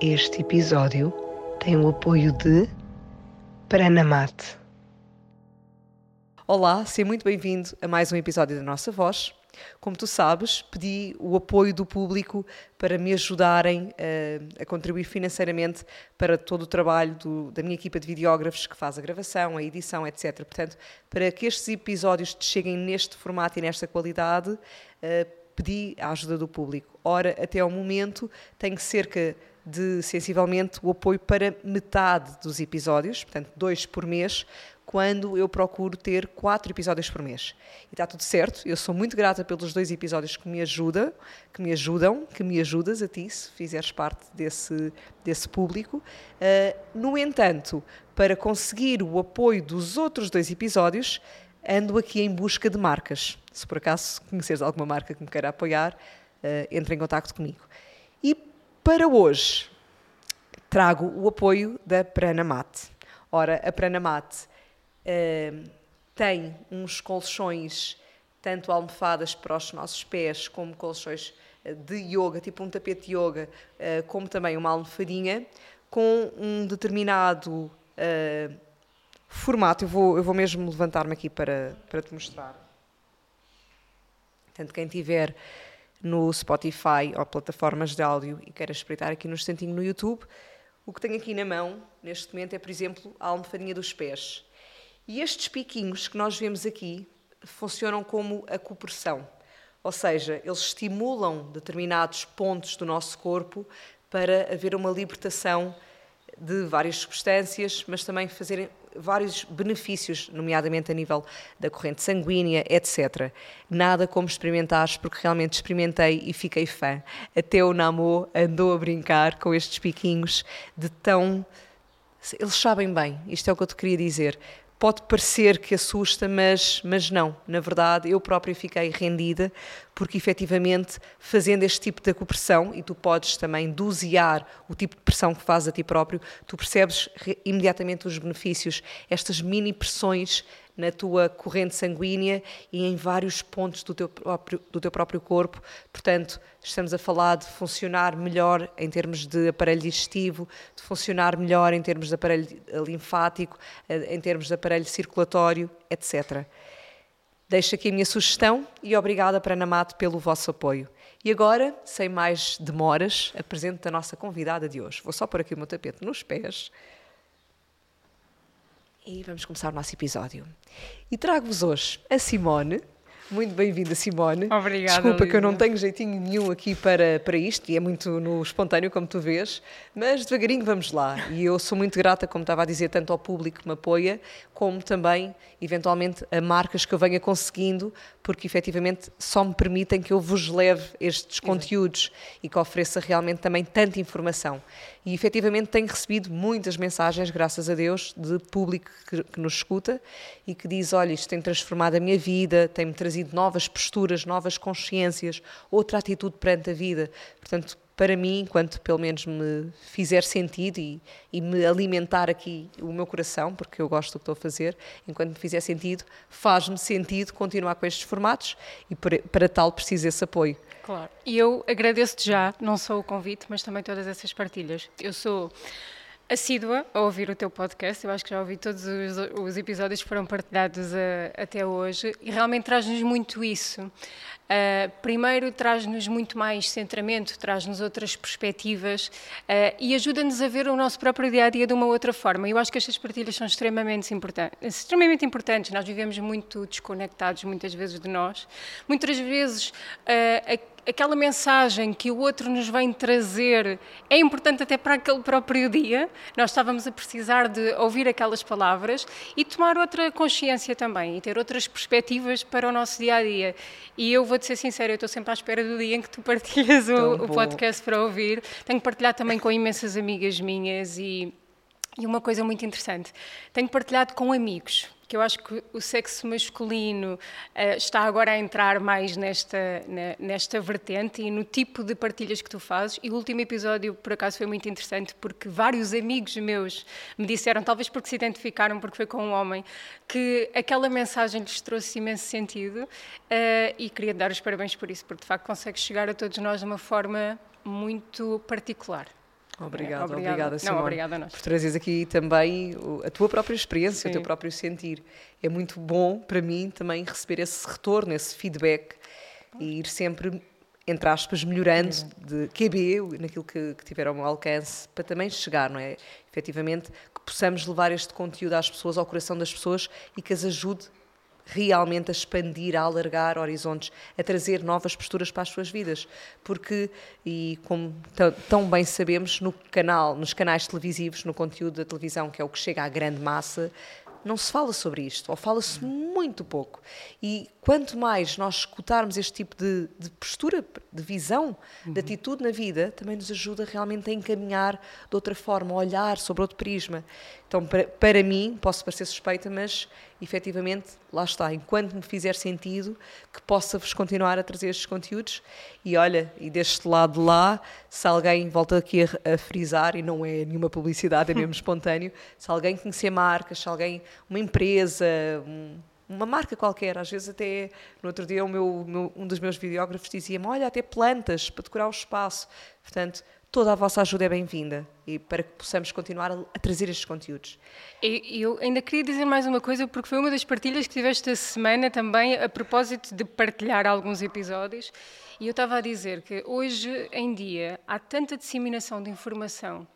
Este episódio tem o apoio de Pranamate. Olá, seja muito bem-vindo a mais um episódio da Nossa Voz. Como tu sabes, pedi o apoio do público para me ajudarem uh, a contribuir financeiramente para todo o trabalho do, da minha equipa de videógrafos que faz a gravação, a edição, etc. Portanto, para que estes episódios te cheguem neste formato e nesta qualidade, uh, pedi a ajuda do público. Ora, até ao momento, tenho cerca de sensivelmente o apoio para metade dos episódios, portanto, dois por mês, quando eu procuro ter quatro episódios por mês. E está tudo certo, eu sou muito grata pelos dois episódios que me ajudam, que me ajudam, que me ajudas a ti, se fizeres parte desse, desse público. Uh, no entanto, para conseguir o apoio dos outros dois episódios, ando aqui em busca de marcas. Se por acaso conheceres alguma marca que me queira apoiar, uh, entre em contato comigo. Para hoje, trago o apoio da Pranamate. Ora, a Pranamate uh, tem uns colchões, tanto almofadas para os nossos pés, como colchões eh, de yoga, tipo um tapete de yoga, uh, como também uma almofadinha, com um determinado uh, formato. Eu vou, eu vou mesmo levantar-me aqui para, para te mostrar. Portanto, quem tiver no Spotify ou plataformas de áudio e queira espreitar aqui no instantinho no YouTube, o que tenho aqui na mão, neste momento, é, por exemplo, a almofadinha dos pés. E estes piquinhos que nós vemos aqui funcionam como a cooperação, ou seja, eles estimulam determinados pontos do nosso corpo para haver uma libertação de várias substâncias, mas também fazerem vários benefícios, nomeadamente a nível da corrente sanguínea, etc. Nada como experimentares, porque realmente experimentei e fiquei fã. Até o Namo andou a brincar com estes piquinhos de tão. Eles sabem bem, isto é o que eu te queria dizer pode parecer que assusta, mas, mas não. Na verdade, eu própria fiquei rendida, porque efetivamente, fazendo este tipo de acupressão, e tu podes também dosear o tipo de pressão que fazes a ti próprio, tu percebes imediatamente os benefícios. Estas mini pressões na tua corrente sanguínea e em vários pontos do teu próprio, do teu próprio corpo. Portanto, estamos a falar de funcionar melhor em termos de aparelho digestivo, de funcionar melhor em termos de aparelho linfático, eh, em termos de aparelho circulatório, etc. Deixo aqui a minha sugestão e obrigada, Pranamato, pelo vosso apoio. E agora, sem mais demoras, apresento a nossa convidada de hoje. Vou só pôr aqui o meu tapete nos pés. E vamos começar o nosso episódio. E trago-vos hoje a Simone. Muito bem-vinda, Simone. Obrigada. Desculpa Lisa. que eu não tenho jeitinho nenhum aqui para, para isto, e é muito no espontâneo, como tu vês, mas devagarinho vamos lá. E eu sou muito grata, como estava a dizer, tanto ao público que me apoia, como também, eventualmente, a marcas que eu venha conseguindo, porque efetivamente só me permitem que eu vos leve estes Exato. conteúdos e que ofereça realmente também tanta informação. E efetivamente tenho recebido muitas mensagens, graças a Deus, de público que, que nos escuta e que diz: olha, isto tem transformado a minha vida, tem-me trazido novas posturas, novas consciências, outra atitude perante a vida. Portanto, para mim, enquanto pelo menos me fizer sentido e, e, me alimentar aqui o meu coração, porque eu gosto do que estou a fazer, enquanto me fizer sentido, faz-me sentido continuar com estes formatos e para, para tal preciso esse apoio. Claro. E eu agradeço-te já, não só o convite, mas também todas essas partilhas. Eu sou assídua a ouvir o teu podcast. Eu acho que já ouvi todos os, os episódios que foram partilhados a, eh, até hoje e realmente traz-nos muito isso. Uh, primeiro, traz-nos muito mais centramento, traz-nos outras perspectivas uh, e ajuda-nos a ver o nosso próprio dia a dia de uma outra forma. Eu acho que estas partilhas são extremamente, importan extremamente importantes. Nós vivemos muito desconectados, muitas vezes, de nós. Muitas vezes, uh, aquela mensagem que o outro nos vem trazer é importante até para aquele próprio dia. Nós estávamos a precisar de ouvir aquelas palavras e tomar outra consciência também e ter outras perspectivas para o nosso dia a dia. E eu vou vou-te ser sincera, eu estou sempre à espera do dia em que tu partilhas o, o podcast para ouvir. Tenho partilhado também com imensas amigas minhas e, e uma coisa muito interessante, tenho partilhado com amigos, que eu acho que o sexo masculino uh, está agora a entrar mais nesta, na, nesta vertente e no tipo de partilhas que tu fazes. E o último episódio, por acaso, foi muito interessante porque vários amigos meus me disseram, talvez porque se identificaram, porque foi com um homem, que aquela mensagem lhes trouxe imenso sentido uh, e queria dar os parabéns por isso, porque de facto consegue chegar a todos nós de uma forma muito particular. Obrigada, obrigada, obrigada Simone, Não, obrigada a nós. por trazeres aqui também a tua própria experiência, Sim. o teu próprio sentir. É muito bom para mim também receber esse retorno, esse feedback e ir sempre, entre aspas, melhorando de QB, naquilo que, que tiver ao meu alcance, para também chegar, não é? Efetivamente, que possamos levar este conteúdo às pessoas, ao coração das pessoas e que as ajude realmente a expandir, a alargar horizontes, a trazer novas posturas para as suas vidas. Porque, e como tão bem sabemos, no canal, nos canais televisivos, no conteúdo da televisão, que é o que chega à grande massa, não se fala sobre isto, ou fala-se muito pouco. E quanto mais nós escutarmos este tipo de, de postura, de visão, uhum. de atitude na vida, também nos ajuda realmente a encaminhar de outra forma, a olhar sobre outro prisma. Então, para, para mim, posso parecer suspeita, mas efetivamente, lá está, enquanto me fizer sentido, que possa-vos continuar a trazer estes conteúdos. E olha, e deste lado de lá, se alguém, volta aqui a, a frisar, e não é nenhuma publicidade, é mesmo espontâneo, se alguém conhecer marcas, se alguém, uma empresa, um, uma marca qualquer, às vezes até no outro dia meu, meu um dos meus videógrafos dizia-me, olha, até plantas para decorar o espaço. Portanto, toda a vossa ajuda é bem-vinda e para que possamos continuar a, a trazer estes conteúdos. E eu ainda queria dizer mais uma coisa, porque foi uma das partilhas que tiveste esta semana também, a propósito de partilhar alguns episódios, e eu estava a dizer que hoje em dia há tanta disseminação de informação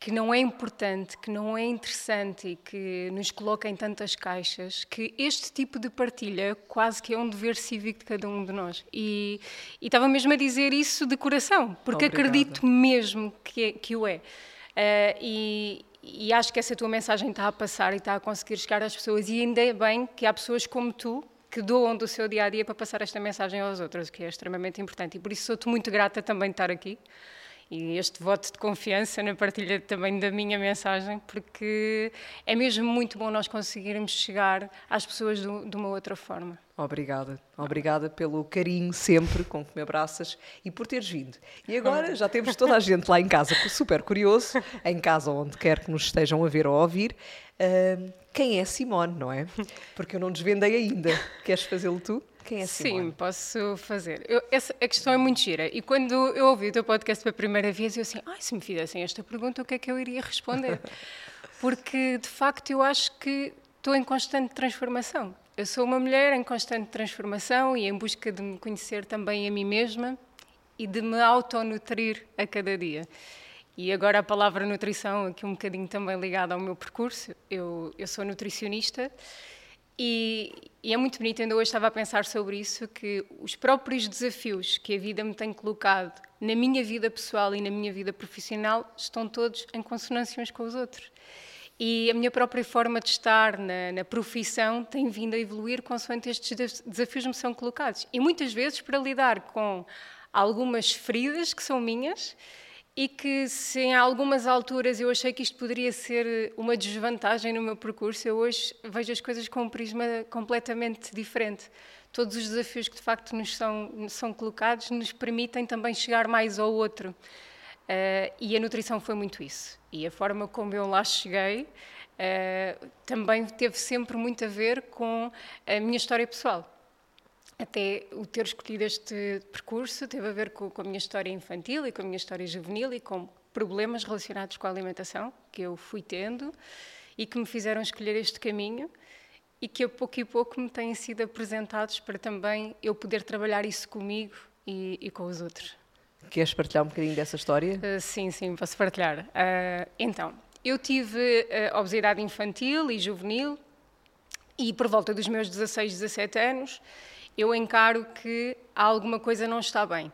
que não é importante, que não é interessante e que nos coloca em tantas caixas, que este tipo de partilha quase que é um dever cívico de cada um de nós. E, e estava mesmo a dizer isso de coração, porque Obrigada. acredito mesmo que, é, que o é. Uh, e, e acho que essa tua mensagem está a passar e está a conseguir chegar às pessoas, e ainda é bem que há pessoas como tu que doam do seu dia a dia para passar esta mensagem aos outros, o que é extremamente importante. E por isso sou-te muito grata também de estar aqui e este voto de confiança na partilha também da minha mensagem, porque é mesmo muito bom nós conseguirmos chegar às pessoas de, uma outra forma. Obrigada, obrigada pelo carinho sempre com que me abraças e por teres vindo. E agora já temos toda a gente lá em casa super curioso, em casa onde quer que nos estejam a ver ou a ouvir, uh, quem é Simone, não é? Porque eu não desvendei ainda. Queres fazê-lo tu? Quem é Simone? Sim, posso fazer. Eu, essa, a questão é muito gira. E quando eu ouvi o teu podcast pela primeira vez, eu assim, ai, se me fizessem esta pergunta, o que é que eu iria responder? Porque, de facto, eu acho que estou em constante transformação. Eu sou uma mulher em constante transformação e em busca de me conhecer também a mim mesma e de me autonutrir a cada dia. E agora a palavra nutrição, aqui um bocadinho também ligada ao meu percurso. Eu, eu sou nutricionista e, e, é muito bonito, ainda hoje estava a pensar sobre isso, que os próprios desafios que a vida me tem colocado na minha vida pessoal e na minha vida profissional estão todos em consonância uns com os outros. E a minha própria forma de estar na, na profissão tem vindo a evoluir consoante estes desafios me são colocados. E muitas vezes para lidar com algumas feridas que são minhas, e que se em algumas alturas eu achei que isto poderia ser uma desvantagem no meu percurso, eu hoje vejo as coisas com um prisma completamente diferente. Todos os desafios que de facto nos são, são colocados nos permitem também chegar mais ao outro. Uh, e a nutrição foi muito isso. E a forma como eu lá cheguei uh, também teve sempre muito a ver com a minha história pessoal até o ter escolhido este percurso teve a ver com, com, a minha história infantil e com a minha história juvenil e com problemas relacionados com a alimentação que eu fui tendo e que me fizeram escolher este caminho e que a pouco e pouco me têm sido apresentados para também eu poder trabalhar isso comigo e, e com os outros. Queres partilhar um bocadinho dessa história? Uh, sim, sim, posso partilhar. Uh, então, eu tive uh, obesidade infantil e juvenil e por volta dos meus 16, 17 anos eu encaro que alguma coisa não está bem.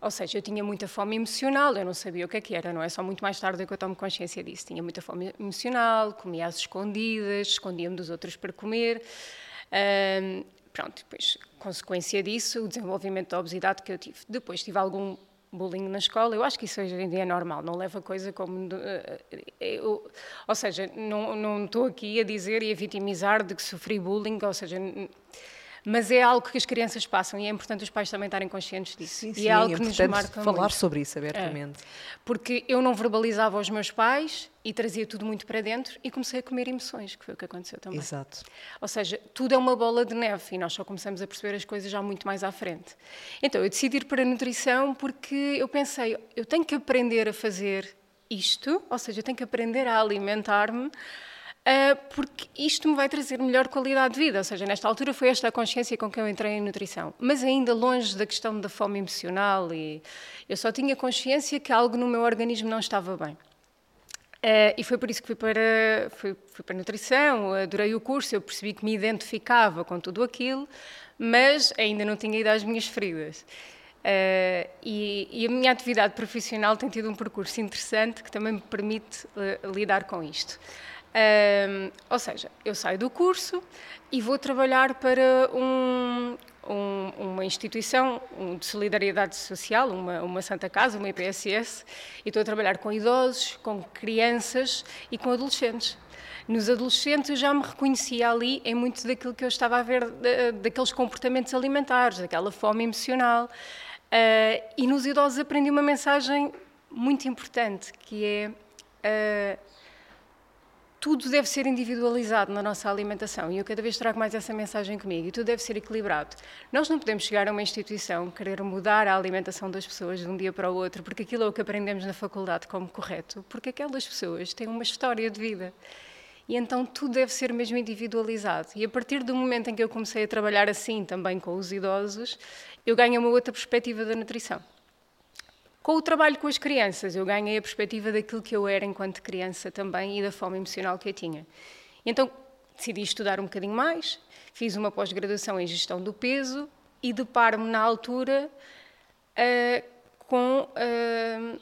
Ou seja, eu tinha muita fome emocional, eu não sabia o que é que era, não é só muito mais tarde que eu tomo consciência disso. Tinha muita fome emocional, comia às escondidas, escondia-me dos outros para comer. pronto, depois, consequência disso, o desenvolvimento da obesidade que eu tive. Depois tive algum bullying na escola, eu acho que isso hoje em dia é normal, não leva coisa como... Eu, ou seja, não, não estou aqui a dizer e a vitimizar de que sofri bullying, ou seja, mas é algo que as crianças passam e é importante os pais também estarem conscientes disso. Sim, e sim, é algo é que nos importante marca falar muito. sobre isso abertamente. É. Porque eu não verbalizava aos meus pais e trazia tudo muito para dentro e comecei a comer emoções, que foi o que aconteceu também. Exato. Ou seja, tudo é uma bola de neve e nós só começamos a perceber as coisas já muito mais à frente. Então, eu decidi ir para a nutrição porque eu pensei, eu tenho que aprender a fazer isto, ou seja, eu tenho que aprender a alimentar-me porque isto me vai trazer melhor qualidade de vida. Ou seja, nesta altura foi esta a consciência com que eu entrei em nutrição. Mas ainda longe da questão da fome emocional, e eu só tinha consciência que algo no meu organismo não estava bem. Uh, e foi por isso que fui para, fui, fui para a nutrição, adorei o curso, eu percebi que me identificava com tudo aquilo, mas ainda não tinha ido às minhas feridas. Uh, e, e, a minha atividade profissional tem tido um percurso interessante que também me permite uh, lidar com isto. Um, ou seja, eu saio do curso e vou trabalhar para um, um, uma instituição de solidariedade social, uma, uma, Santa Casa, uma IPSS, e estou a trabalhar com idosos, com crianças e com adolescentes. Nos adolescentes eu já me reconhecia ali em muito daquilo que eu estava a ver, daqueles comportamentos alimentares, daquela fome emocional. Uh, e nos idosos aprendi uma mensagem muito importante, que é uh, tudo deve ser individualizado na nossa alimentação e eu cada vez trago mais essa mensagem comigo e tudo deve ser equilibrado. Nós não podemos chegar a uma instituição querer mudar a alimentação das pessoas de um dia para o outro porque aquilo é o que aprendemos na faculdade como correto, porque aquelas pessoas têm uma história de vida. E então tudo deve ser mesmo individualizado. E a partir do momento em que eu comecei a trabalhar assim também com os idosos, eu ganho uma outra perspectiva da nutrição. Com o trabalho com as crianças, eu ganhei a perspectiva daquilo que eu era enquanto criança também e da fome emocional que eu tinha. Então, decidi estudar um bocadinho mais, fiz uma pós-graduação em gestão do peso e deparo-me na altura uh, com uh,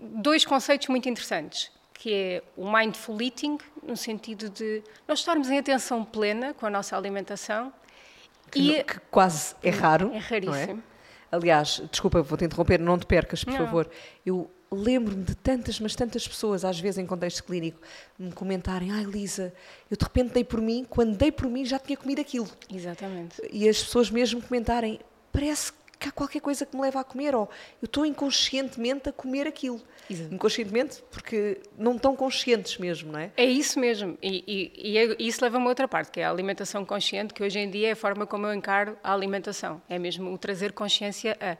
dois conceitos muito interessantes, que é o mindful eating, no sentido de nós estarmos em atenção plena com a nossa alimentação. Que, e, que quase é raro. É raríssimo. Aliás, desculpa, vou-te interromper, não te percas, por não. favor. Eu lembro-me de tantas, mas tantas pessoas, às vezes em contexto clínico, me comentarem: Ai, Lisa, eu de repente dei por mim, quando dei por mim já tinha comido aquilo. Exatamente. E as pessoas mesmo comentarem: Parece que há qualquer coisa que me leva a comer, ou eu estou inconscientemente a comer aquilo. Exato. Inconscientemente, porque não estão conscientes mesmo, não é? É isso mesmo. E, e, e é, isso leva-me a outra parte, que é a alimentação consciente, que hoje em dia é a forma como eu encaro a alimentação. É mesmo o trazer consciência a.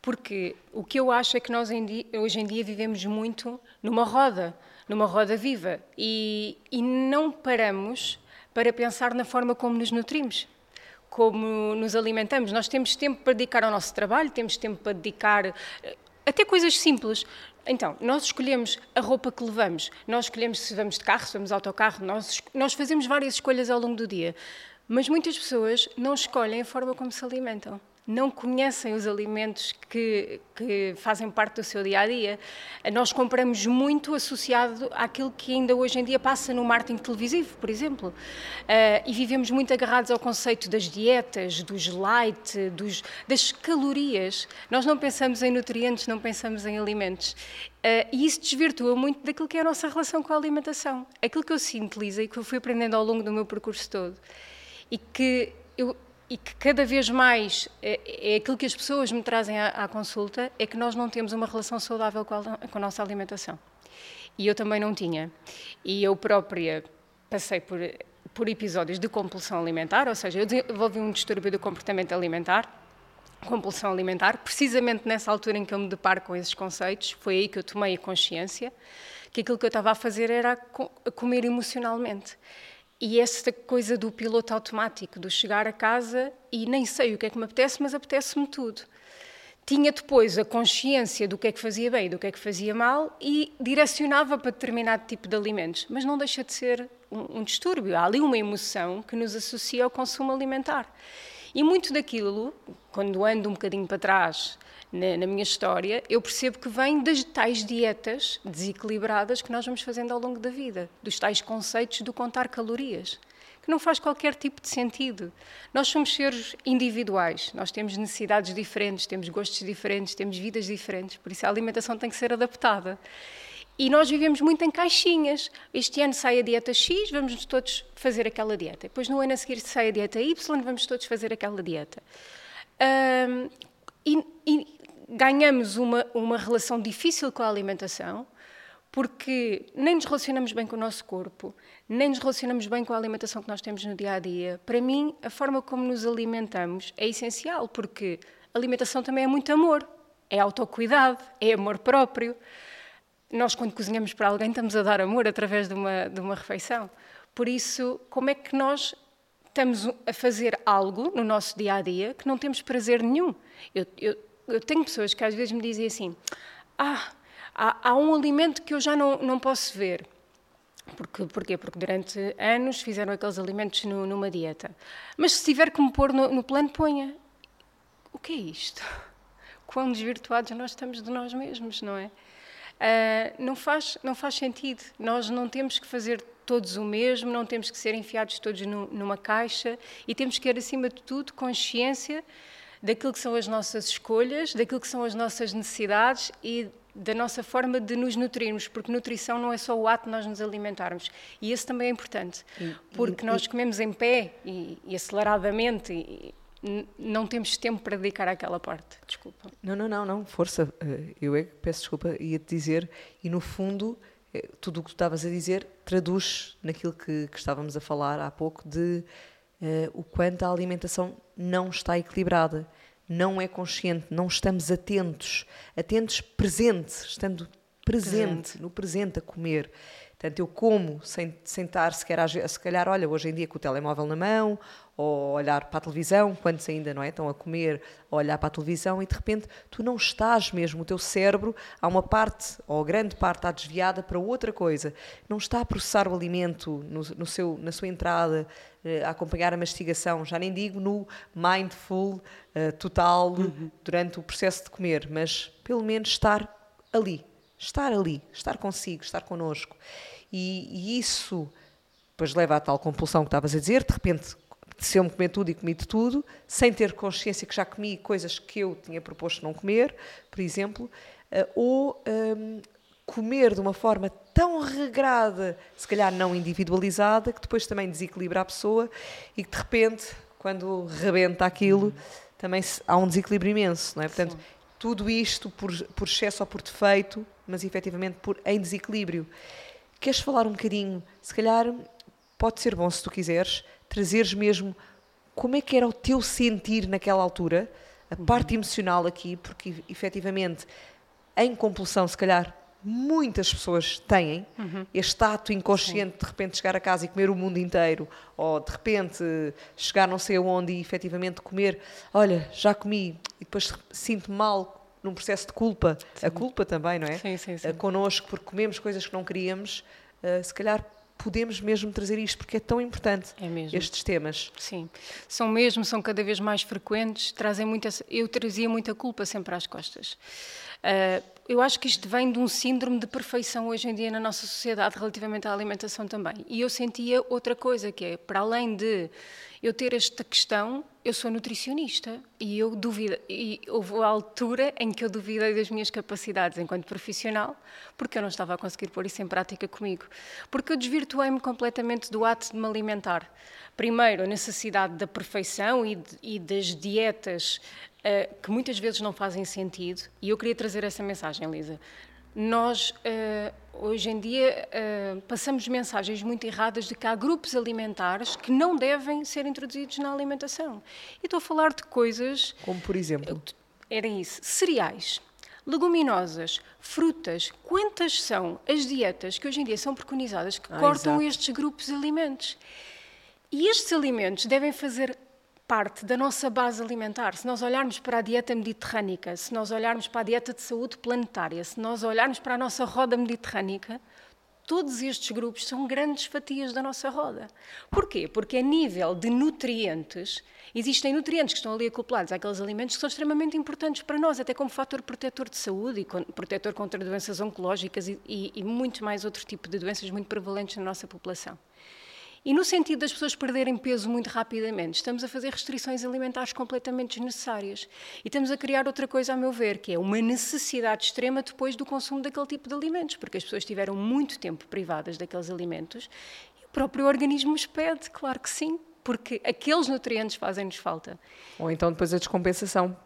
Porque o que eu acho é que nós hoje em dia vivemos muito numa roda, numa roda viva, e, e não paramos para pensar na forma como nos nutrimos como nos alimentamos. Nós temos tempo para dedicar ao nosso trabalho, temos tempo para dedicar eh, até coisas simples. Então, nós escolhemos a roupa que levamos, nós escolhemos se vamos de carro, se vamos de autocarro, nós, nós fazemos várias escolhas ao longo do dia. Mas muitas pessoas não escolhem a forma como se alimentam não conhecem os alimentos que, que, fazem parte do seu dia a dia. Nós compramos muito associado àquilo que ainda hoje em dia passa no marketing televisivo, por exemplo. Uh, e vivemos muito agarrados ao conceito das dietas, dos light, dos, das calorias. Nós não pensamos em nutrientes, não pensamos em alimentos. Uh, e isso desvirtua muito daquilo que é a nossa relação com a alimentação. Aquilo que eu sinto, Lisa, e que eu fui aprendendo ao longo do meu percurso todo, e que eu, e que cada vez mais é, é, aquilo que as pessoas me trazem à, à, consulta é que nós não temos uma relação saudável com a, com a, nossa alimentação. E eu também não tinha. E eu própria passei por, por episódios de compulsão alimentar, ou seja, eu desenvolvi um distúrbio do comportamento alimentar, compulsão alimentar, precisamente nessa altura em que eu me deparo com esses conceitos, foi aí que eu tomei a consciência que aquilo que eu estava a fazer era comer emocionalmente. E essa coisa do piloto automático, do chegar a casa e nem sei o que é que me apetece, mas apetece-me tudo. Tinha depois a consciência do que é que fazia bem e do que é que fazia mal e direcionava para determinado tipo de alimentos, mas não deixa de ser um, um distúrbio. Há ali uma emoção que nos associa ao consumo alimentar. E muito daquilo, quando ando um bocadinho para trás na, na, minha história, eu percebo que vem das tais dietas desequilibradas que nós vamos fazendo ao longo da vida, dos tais conceitos do contar calorias. que não faz qualquer tipo de sentido. Nós somos seres individuais, nós temos necessidades diferentes, temos gostos diferentes, temos vidas diferentes, por isso a alimentação tem que ser adaptada. E nós vivemos muito em caixinhas. Este ano sai a dieta X, vamos todos fazer aquela dieta. Depois, no ano a seguir, sai a dieta Y, vamos todos fazer aquela dieta. E, ganhamos uma, uma relação difícil com a alimentação, porque nem nos relacionamos bem com o nosso corpo, nem nos relacionamos bem com a alimentação que nós temos no dia a dia. Para mim, a forma como nos alimentamos é essencial, porque alimentação também é muito amor, é autocuidado, é amor próprio. Nós, quando cozinhamos para alguém, estamos a dar amor através de uma, de uma refeição. Por isso, como é que nós estamos a fazer algo no nosso dia a dia que não temos prazer nenhum? Eu, eu, eu tenho pessoas que às vezes me dizem assim: Ah, há, há um alimento que eu já não, não posso ver. Porque, porquê? Porque durante anos fizeram aqueles alimentos no, numa dieta. Mas se tiver que me pôr no, no plano, ponha. O que é isto? Quão desvirtuados nós estamos de nós mesmos, não é? Uh, não, faz, não faz sentido. Nós não temos que fazer todos o mesmo, não temos que ser enfiados todos no, numa caixa e temos que ter, acima de tudo, consciência daquilo que são as nossas escolhas, daquilo que são as nossas necessidades e da nossa forma de nos nutrirmos, porque nutrição não é só o ato de nós nos alimentarmos. E esse também é importante, porque e, nós comemos em pé e, e aceleradamente e, não temos tempo para dedicar àquela parte. Desculpa. Não, não, não, não, força. Eh, eu é que peço desculpa, ia-te dizer, e no fundo, eh, tudo o que tu estavas a dizer traduz naquilo que, que estávamos a falar há pouco de uh, o quanto a alimentação não está equilibrada, não é consciente, não estamos atentos, atentos presente, estando presente, presente. no presente a comer. Portanto, eu como sem, sem estar sequer, se calhar, olha, hoje em dia com o telemóvel na mão, ou olhar para a televisão, quantos ainda não é? Estão a comer, a olhar para a televisão e de repente tu não estás mesmo, o teu cérebro, há uma parte, ou grande parte, está desviada para outra coisa. Não está a processar o alimento no, no seu, na sua entrada, eh, a acompanhar a mastigação, já nem digo no mindful uh, total uhum. durante o processo de comer, mas pelo menos estar ali, estar ali, estar consigo, estar connosco. E, e isso depois leva à tal compulsão que estavas a dizer, de repente se eu me comer tudo e comi de tudo, sem ter consciência que já comi coisas que eu tinha proposto não comer, por exemplo, uh, ou um, comer de uma forma tão regrada, se calhar não individualizada, que depois também desequilibra a pessoa e que de repente, quando rebenta aquilo, também há um desequilíbrio imenso, não é? Portanto, Sim. tudo isto por, por excesso ou por defeito, mas efetivamente por, em desequilíbrio. Queres falar um bocadinho? Se calhar pode ser bom se tu quiseres trazeres mesmo como é que era o teu sentir naquela altura, a uhum. parte emocional aqui, porque efetivamente em compulsão, se calhar, muitas pessoas têm uhum. este ato inconsciente Sim. de repente chegar a casa e comer o mundo inteiro, ou de repente chegar não sei aonde e efetivamente comer, olha, já comi e depois sinto mal num processo de culpa, sim. a culpa também, não é? Sim, sim, sim. Uh, connosco, porque comemos coisas que não queríamos, uh, se calhar podemos mesmo trazer isto, porque é tão importante é estes temas. Sim, são mesmo, são cada vez mais frequentes, trazem muita, eu trazia muita culpa sempre às costas. Uh, eu acho que isto vem de um síndrome de perfeição hoje em dia na nossa sociedade relativamente à alimentação também. E eu sentia outra coisa, que é, para além de eu ter esta questão, eu sou nutricionista e eu duvido, e houve a altura em que eu duvidei das minhas capacidades enquanto profissional, porque eu não estava a conseguir pôr isso em prática comigo. Porque eu desvirtuei-me completamente do ato de me alimentar. Primeiro, a necessidade da perfeição e, de, e das dietas uh, que muitas vezes não fazem sentido, e eu queria trazer essa mensagem, Lisa. Nós, uh, hoje em dia, uh, passamos mensagens muito erradas de que há grupos alimentares que não devem ser introduzidos na alimentação. E estou a falar de coisas. Como, por exemplo? Era isso: cereais, leguminosas, frutas. Quantas são as dietas que hoje em dia são preconizadas que ah, cortam exato. estes grupos de alimentos? E estes alimentos devem fazer parte da nossa base alimentar. Se nós olharmos para a dieta mediterrânica, se nós olharmos para a dieta de saúde planetária, se nós olharmos para a nossa roda mediterrânica, todos estes grupos são grandes fatias da nossa roda. Porquê? Porque a nível de nutrientes, existem nutrientes que estão ali acoplados àqueles alimentos que são extremamente importantes para nós, até como fator protetor de saúde e protetor contra doenças oncológicas e, e, e muito mais outro tipo de doenças muito prevalentes na nossa população. E no sentido das pessoas perderem peso muito rapidamente, estamos a fazer restrições alimentares completamente desnecessárias. E estamos a criar outra coisa, a meu ver, que é uma necessidade extrema depois do consumo daquele tipo de alimentos, porque as pessoas tiveram muito tempo privadas daqueles alimentos e o próprio organismo os pede, claro que sim, porque aqueles nutrientes fazem-nos falta. Ou então depois a descompensação,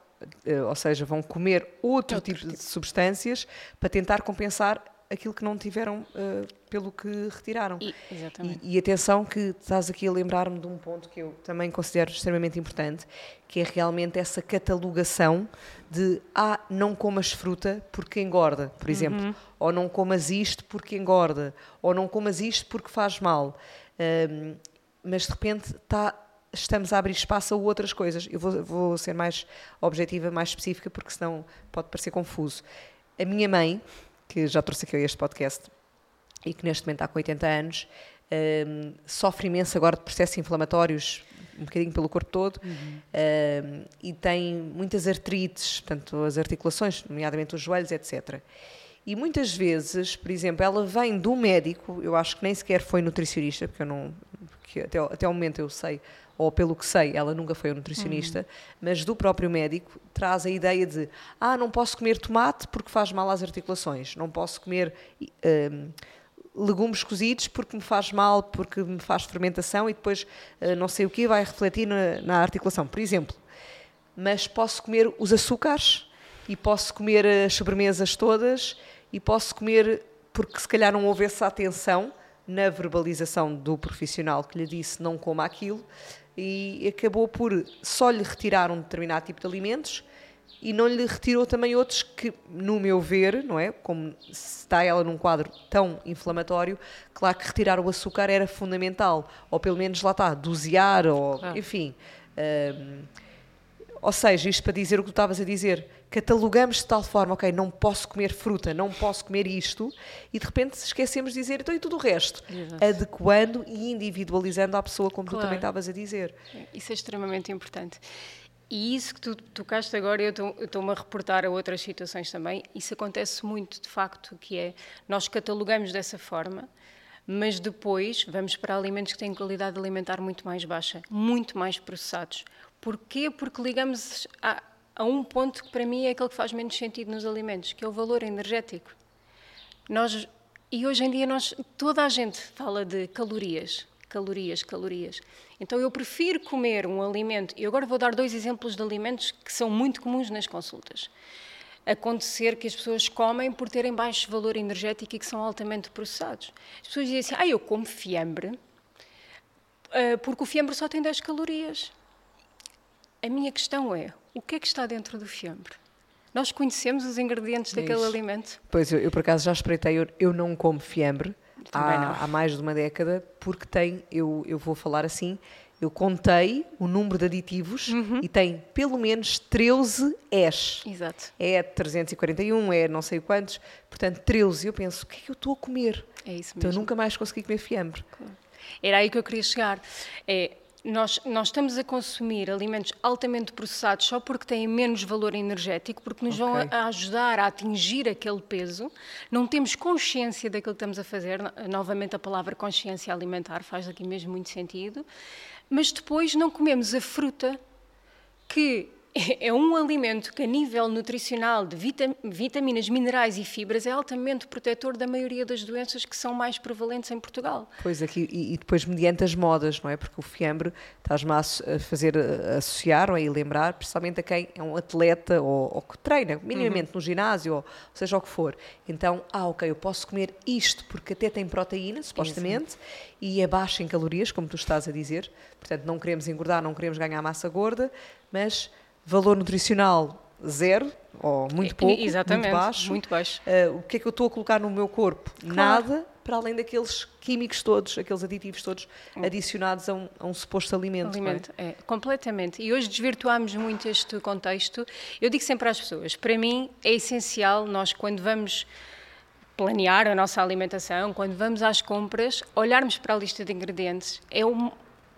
eh, ou seja, vão comer outro, outro tipo, tipo de substâncias para tentar compensar aquilo que não tiveram uh, pelo que retiraram. E, exatamente. E, e, atenção que estás aqui a lembrar-me de um ponto que eu também considero extremamente importante, que é realmente essa catalogação de ah, não comas fruta porque engorda, por exemplo, uhum. ou não comas isto porque engorda, ou não comas isto porque faz mal. Um, mas de repente está estamos a abrir espaço a outras coisas. Eu vou, vou, ser mais objetiva, mais específica, porque senão pode parecer confuso. A minha mãe, que já trouxe aqui a este podcast e que neste momento está com 80 anos, um, sofre imenso agora de processos inflamatórios, um bocadinho pelo corpo todo, uhum. um, e tem muitas artrites, portanto, as articulações, nomeadamente os joelhos, etc. E muitas vezes, por exemplo, ela vem do médico, eu acho que nem sequer foi nutricionista, porque eu não, porque até, até o momento eu sei ou pelo que sei, ela nunca foi um nutricionista, uhum. mas do próprio médico traz a ideia de ah, não posso comer tomate porque faz mal às articulações, não posso comer um, legumes cozidos porque me faz mal, porque me faz fermentação e depois uh, não sei o que vai refletir na, na articulação, por exemplo. Mas posso comer os açúcares e posso comer as sobremesas todas e posso comer porque se calhar não houve essa atenção na verbalização do profissional que lhe disse não coma aquilo e acabou por só lhe retirar um determinado tipo de alimentos e não lhe retirou também outros que, no meu ver, não é? Como está ela num quadro tão inflamatório, claro que retirar o açúcar era fundamental, ou pelo menos lá está, dosear, ou enfim. Um, ou seja, isto para dizer o que tu estavas a dizer, catalogamos de tal forma, ok, não posso comer fruta, não posso comer isto, e de repente esquecemos de dizer, então e tudo o resto? Exato. Adequando e individualizando a pessoa, como claro. tu também estavas a dizer. Isso é extremamente importante. E isso que tu tocaste agora, eu estou-me a reportar a outras situações também, isso acontece muito, de facto, que é, nós catalogamos dessa forma, mas depois vamos para alimentos que têm qualidade alimentar muito mais baixa, muito mais processados. Porquê? Porque ligamos a, a um ponto que para mim é aquele que faz menos sentido nos alimentos, que é o valor energético. Nós, e hoje em dia nós, toda a gente fala de calorias, calorias, calorias. Então eu prefiro comer um alimento, e agora vou dar dois exemplos de alimentos que são muito comuns nas consultas. Acontecer que as pessoas comem por terem baixo valor energético e que são altamente processados. As pessoas dizem assim, ah, eu como fiambre, ah, porque o fiambre só tem 10 calorias. A minha questão é: o que é que está dentro do fiambre? Nós conhecemos os ingredientes é daquele alimento? Pois, eu, eu, por acaso já espreitei, eu, eu não como fiambre há, há, mais de uma década, porque tem, eu, eu vou falar assim, eu contei o número de aditivos uhum. e tem pelo menos 13 ES. Exato. É 341, é não sei quantos, portanto 13. Eu penso, o que é que eu estou a comer? É isso mesmo. Então eu nunca mais consegui comer fiambre. Claro. Era aí que eu queria chegar. É, nós, nós, estamos a consumir alimentos altamente processados só porque têm menos valor energético, porque nos okay. vão a ajudar a atingir aquele peso. Não temos consciência daquilo que estamos a fazer. Novamente, a palavra consciência alimentar faz aqui mesmo muito sentido. Mas depois não comemos a fruta que é um alimento que, a nível nutricional, de vitaminas, minerais e fibras, é altamente protetor da maioria das doenças que são mais prevalentes em Portugal. Pois aqui, e, depois mediante as modas, não é? Porque o fiambre estás-me a fazer associar ou a lembrar, principalmente a quem é um atleta ou, ou que treina minimamente uhum. no ginásio, ou seja o que for. Então, ah, ok, eu posso comer isto porque até tem proteína, supostamente, e é baixo em calorias, como tu estás a dizer. Portanto, não queremos engordar, não queremos ganhar massa gorda, mas valor nutricional zero, ou muito pouco, Exatamente, muito baixo. Muito baixo. Uh, o que é que eu estou a colocar no meu corpo? Claro. Nada, para além daqueles químicos todos, aqueles aditivos todos hum. adicionados a um, a um suposto alimento. É? Alimento, é? é? completamente. E hoje desvirtuamos muito este contexto. Eu digo sempre às pessoas, para mim é essencial nós quando vamos planear a nossa alimentação, quando vamos às compras, olharmos para a lista de ingredientes. É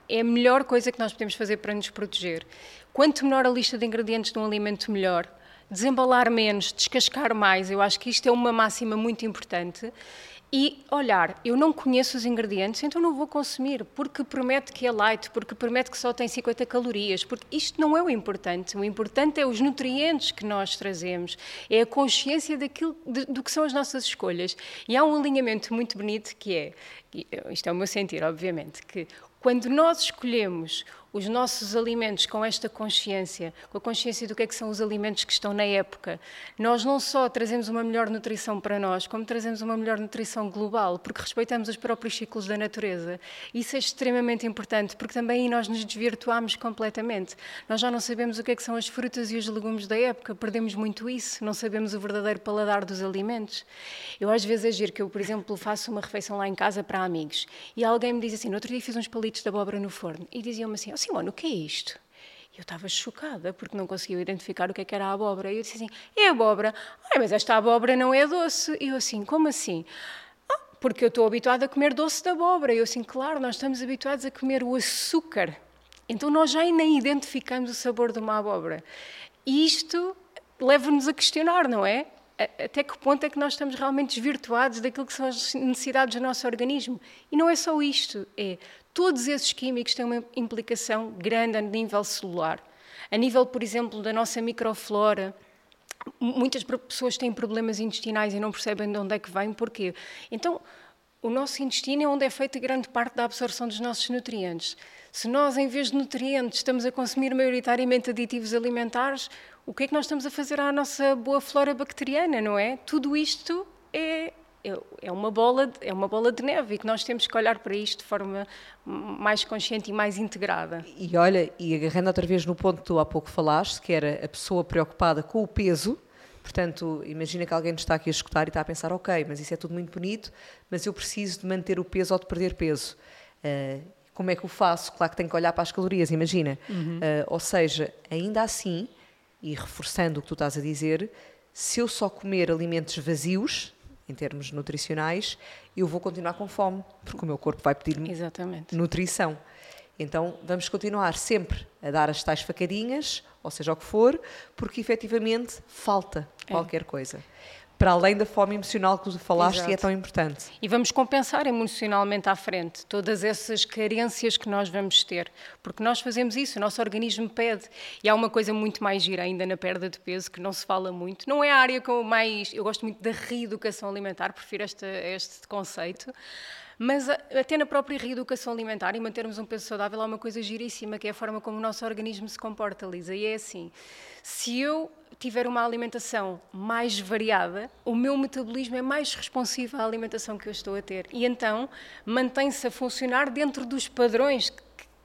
é a melhor coisa que nós podemos fazer para nos proteger. Quanto menor a lista de ingredientes de um alimento, melhor. desembalar menos, descascar mais. Eu acho que isto é uma máxima muito importante e olhar, eu não conheço os ingredientes, então não vou consumir, porque promete que é light, porque promete que só tem 50 calorias, porque isto não é o importante. O importante é os nutrientes que nós trazemos, é a consciência daquilo, de, do que são as nossas escolhas. E há um alinhamento muito bonito que é, isto é o meu sentir, obviamente, que quando nós escolhemos os nossos alimentos com esta consciência, com a consciência do que é que são os alimentos que estão na época, nós não só trazemos uma melhor nutrição para nós, como trazemos uma melhor nutrição global, porque respeitamos os próprios ciclos da natureza. Isso é extremamente importante, porque também aí nós nos desvirtuamos completamente. Nós já não sabemos o que é que são as frutas e os legumes da época, perdemos muito isso, não sabemos o verdadeiro paladar dos alimentos. Eu às vezes agir que eu, por exemplo, faço uma refeição lá em casa para amigos e alguém me diz assim, no outro dia fiz uns palitos de abóbora no forno e diziam-me assim, Simone, o que é isto? Eu estava chocada porque não conseguia identificar o que, é que era a abóbora. E eu disse assim: é abóbora. Ai, mas esta abóbora não é doce. E eu assim: como assim? Ah, porque eu estou habituada a comer doce de abóbora. E eu assim: claro, nós estamos habituados a comer o açúcar. Então nós já nem identificamos o sabor de uma abóbora. E isto leva-nos a questionar, não é? Até que ponto é que nós estamos realmente desvirtuados daquilo que são as necessidades do nosso organismo? E não é só isto, é Todos esses químicos têm uma implicação grande a nível celular. A nível, por exemplo, da nossa microflora, muitas pessoas têm problemas intestinais e não percebem de onde é que vem, porquê? Então, o nosso intestino é onde é feita grande parte da absorção dos nossos nutrientes. Se nós, em vez de nutrientes, estamos a consumir maioritariamente aditivos alimentares, o que é que nós estamos a fazer à nossa boa flora bacteriana, não é? Tudo isto é, é uma bola é uma bola de neve e que nós temos que olhar para isto de forma mais consciente e mais integrada. E olha, e agarrando outra vez no ponto que tu há pouco falaste, que era a pessoa preocupada com o peso, portanto, imagina que alguém está aqui a escutar e está a pensar, ok, mas isso é tudo muito bonito, mas eu preciso de manter o peso ou de perder peso. Uh, como é que o faço? Claro que tenho que olhar para as calorias, imagina. Uhum. Uh, ou seja, ainda assim, e reforçando o que tu estás a dizer, se eu só comer alimentos vazios, em termos nutricionais, eu vou continuar com fome, porque o meu corpo vai pedir-me nutrição. Então vamos continuar sempre a dar as tais facadinhas, ou seja o que for, porque efetivamente falta é. qualquer coisa para além da fome emocional que tu falaste Exato. e é tão importante. E vamos compensar emocionalmente à frente todas essas carências que nós vamos ter, porque nós fazemos isso, o nosso organismo pede. E há uma coisa muito mais gira ainda na perda de peso que não se fala muito. Não é a área que eu mais. Eu gosto muito da reeducação alimentar, prefiro este, este conceito. Mas até na própria reeducação alimentar e mantermos um peso saudável há uma coisa giríssima, que é a forma como o nosso organismo se comporta, Lisa. E é assim: se eu tiver uma alimentação mais variada, o meu metabolismo é mais responsivo à alimentação que eu estou a ter. E então mantém-se a funcionar dentro dos padrões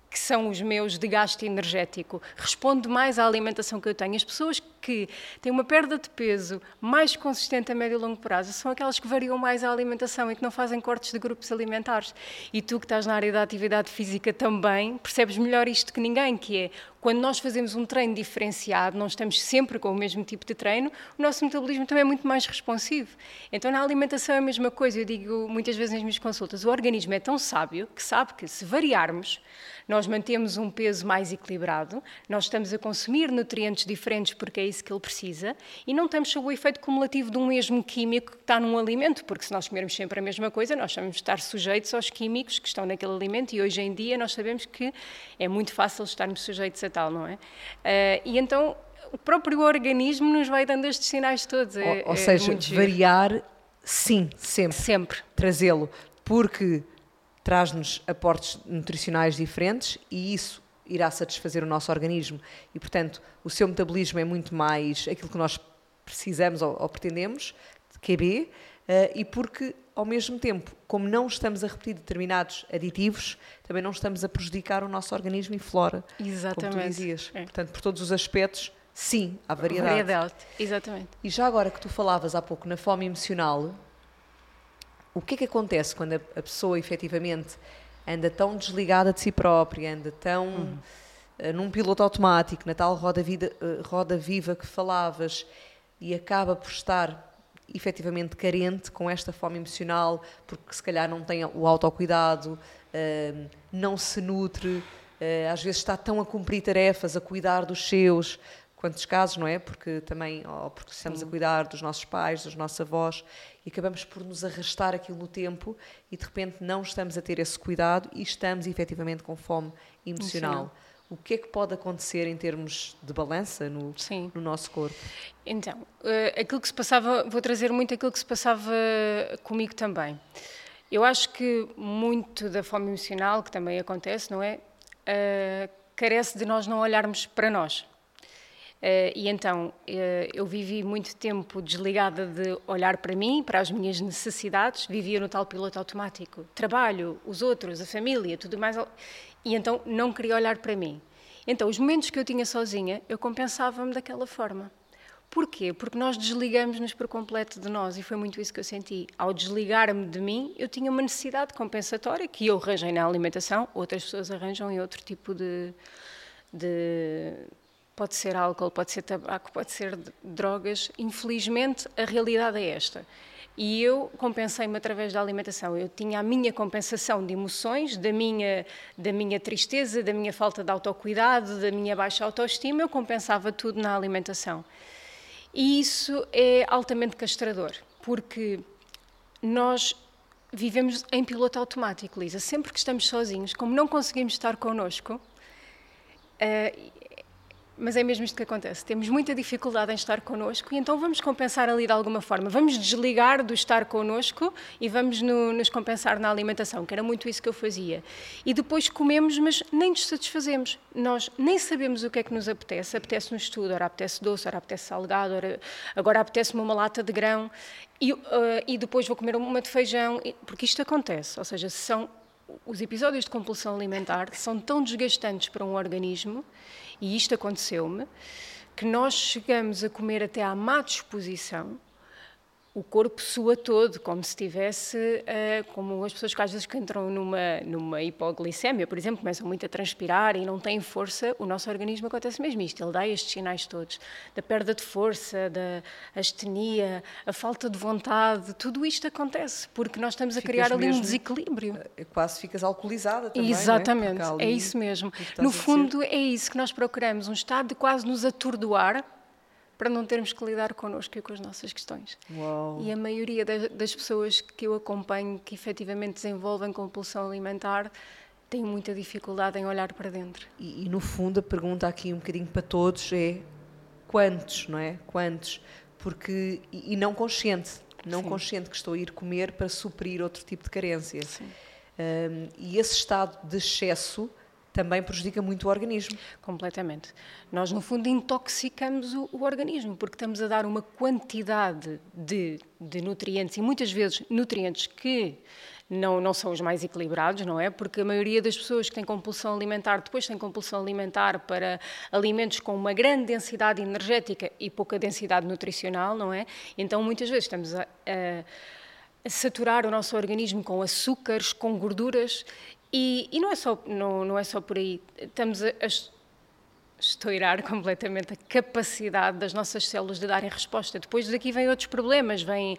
que são os meus de gasto energético. Responde mais à alimentação que eu tenho. As pessoas que têm uma perda de peso mais consistente a médio e longo prazo são aquelas que variam mais a alimentação e que não fazem cortes de grupos alimentares. E tu que estás na área da atividade física também percebes melhor isto que ninguém, que é quando nós fazemos um treino diferenciado, não estamos sempre com o mesmo tipo de treino, o nosso metabolismo também é muito mais responsivo. Então na alimentação é a mesma coisa. Eu digo muitas vezes nas minhas consultas, o organismo é tão sábio que sabe que se variarmos, nós mantemos um peso mais equilibrado, nós estamos a consumir nutrientes diferentes porque é isso que ele precisa e não estamos sob o efeito cumulativo de um mesmo químico que está num alimento, porque se nós comermos sempre a mesma coisa, nós vamos estar sujeitos aos químicos que estão naquele alimento e hoje em dia nós sabemos que é muito fácil estarmos sujeitos a tal, não é? Uh, e então o próprio organismo nos vai dando estes sinais todos. É, ou, ou é seja, variar, sim, sempre. Sempre. Trazê-lo, porque traz-nos aportes nutricionais diferentes e isso irá satisfazer o nosso organismo e, portanto, o seu metabolismo é muito mais aquilo que nós precisamos ou, ou pretendemos, de QB, uh, eh, e porque, ao mesmo tempo, como não estamos a repetir determinados aditivos, também não estamos a prejudicar o nosso organismo e flora, Exatamente. como tu dizias. É. Portanto, por todos os aspectos, sim, há variedade. Variedade, exatamente. E já agora que tu falavas há pouco na fome emocional, o que é que acontece quando a, a pessoa efetivamente anda tão desligada de si própria, anda tão uhum. uh, num piloto automático, na tal roda, vida, uh, roda viva que falavas, e acaba por estar efetivamente carente com esta fome emocional, porque se calhar não tem o autocuidado, uh, não se nutre, às vezes está tão a cumprir tarefas, a cuidar dos seus, quantos casos, não é? Porque também, ou porque estamos Sim. a cuidar dos nossos pais, dos nossos avós, e acabamos por nos arrastar aquilo no tempo e de repente não estamos a ter esse cuidado e estamos efetivamente com fome emocional. Sim. O que é que pode acontecer em termos de balança no, no nosso corpo? Então, uh, aquilo que se passava, vou trazer muito aquilo que se passava comigo também. Eu acho que muito da fome emocional, que também acontece, não é? Uh, carece de nós não olharmos para nós. Uh, e então uh, eu vivi muito tempo desligada de olhar para mim, para as minhas necessidades, vivia no tal piloto automático, trabalho, os outros, a família, tudo mais, e então não queria olhar para mim. Então os momentos que eu tinha sozinha, eu compensava-me daquela forma. Porquê? Porque nós desligamos-nos por completo de nós e foi muito isso que eu senti. Ao desligar-me de mim, eu tinha uma necessidade compensatória que eu arranjei na alimentação, outras pessoas arranjam em outro tipo de, de pode ser álcool, pode ser tabaco, pode ser drogas. Infelizmente, a realidade é esta. E eu compensei-me através da alimentação. Eu tinha a minha compensação de emoções, da minha, da minha tristeza, da minha falta de autocuidado, da minha baixa autoestima, eu compensava tudo na alimentação. E isso é altamente castrador, porque nós vivemos em piloto automático, Lisa. Sempre que estamos sozinhos, como não conseguimos estar connosco, uh, mas é mesmo isto que acontece. Temos muita dificuldade em estar connosco e então vamos compensar ali de alguma forma. Vamos desligar do estar connosco e vamos no, nos compensar na alimentação, que era muito isso que eu fazia. E depois comemos, mas nem nos satisfazemos. Nós nem sabemos o que é que nos apetece. Apetece-nos tudo. Ora apetece doce, ora apetece salgado, ora, agora apetece-me uma lata de grão e, uh, e depois vou comer uma de feijão. Porque isto acontece. Ou seja, são os episódios de compulsão alimentar são tão desgastantes para um organismo e isto aconteceu-me, que nós chegamos a comer até à má disposição o corpo sua todo, como se tivesse, uh, como as pessoas que às vezes que entram numa, numa hipoglicemia, por exemplo, começam muito a transpirar e não têm força, o nosso organismo acontece mesmo isto, ele dá estes sinais todos, da perda de força, da astenia, a falta de vontade, tudo isto acontece, porque nós estamos a ficas criar ali um desequilíbrio. Eh, quase ficas alcoolizada também, Exatamente, é? é? isso mesmo. No fundo é isso que nós procuramos, um estado de quase nos atordoar, para não termos que lidar connosco e com as nossas questões. Uau. E a maioria das pessoas que eu acompanho que efetivamente desenvolvem compulsão alimentar têm muita dificuldade em olhar para dentro. E, e, no fundo a pergunta aqui um bocadinho para todos é quantos, não é? Quantos? Porque e, e não consciente, não Sim. consciente que estou a ir comer para suprir outro tipo de carência. Um, e esse estado de excesso também prejudica muito o organismo. Completamente. Nós, no fundo, intoxicamos o, o organismo, porque estamos a dar uma quantidade de, de nutrientes, e muitas vezes nutrientes que não, não são os mais equilibrados, não é? Porque a maioria das pessoas que têm compulsão alimentar depois têm compulsão alimentar para alimentos com uma grande densidade energética e pouca densidade nutricional, não é? Então muitas vezes estamos a, a, a saturar o nosso organismo com açúcares, com gorduras e, e, não, é só, não, não é só por aí. Estamos a, a estourar completamente a capacidade das nossas células de darem resposta. Depois daqui vêm outros problemas, vêm uh,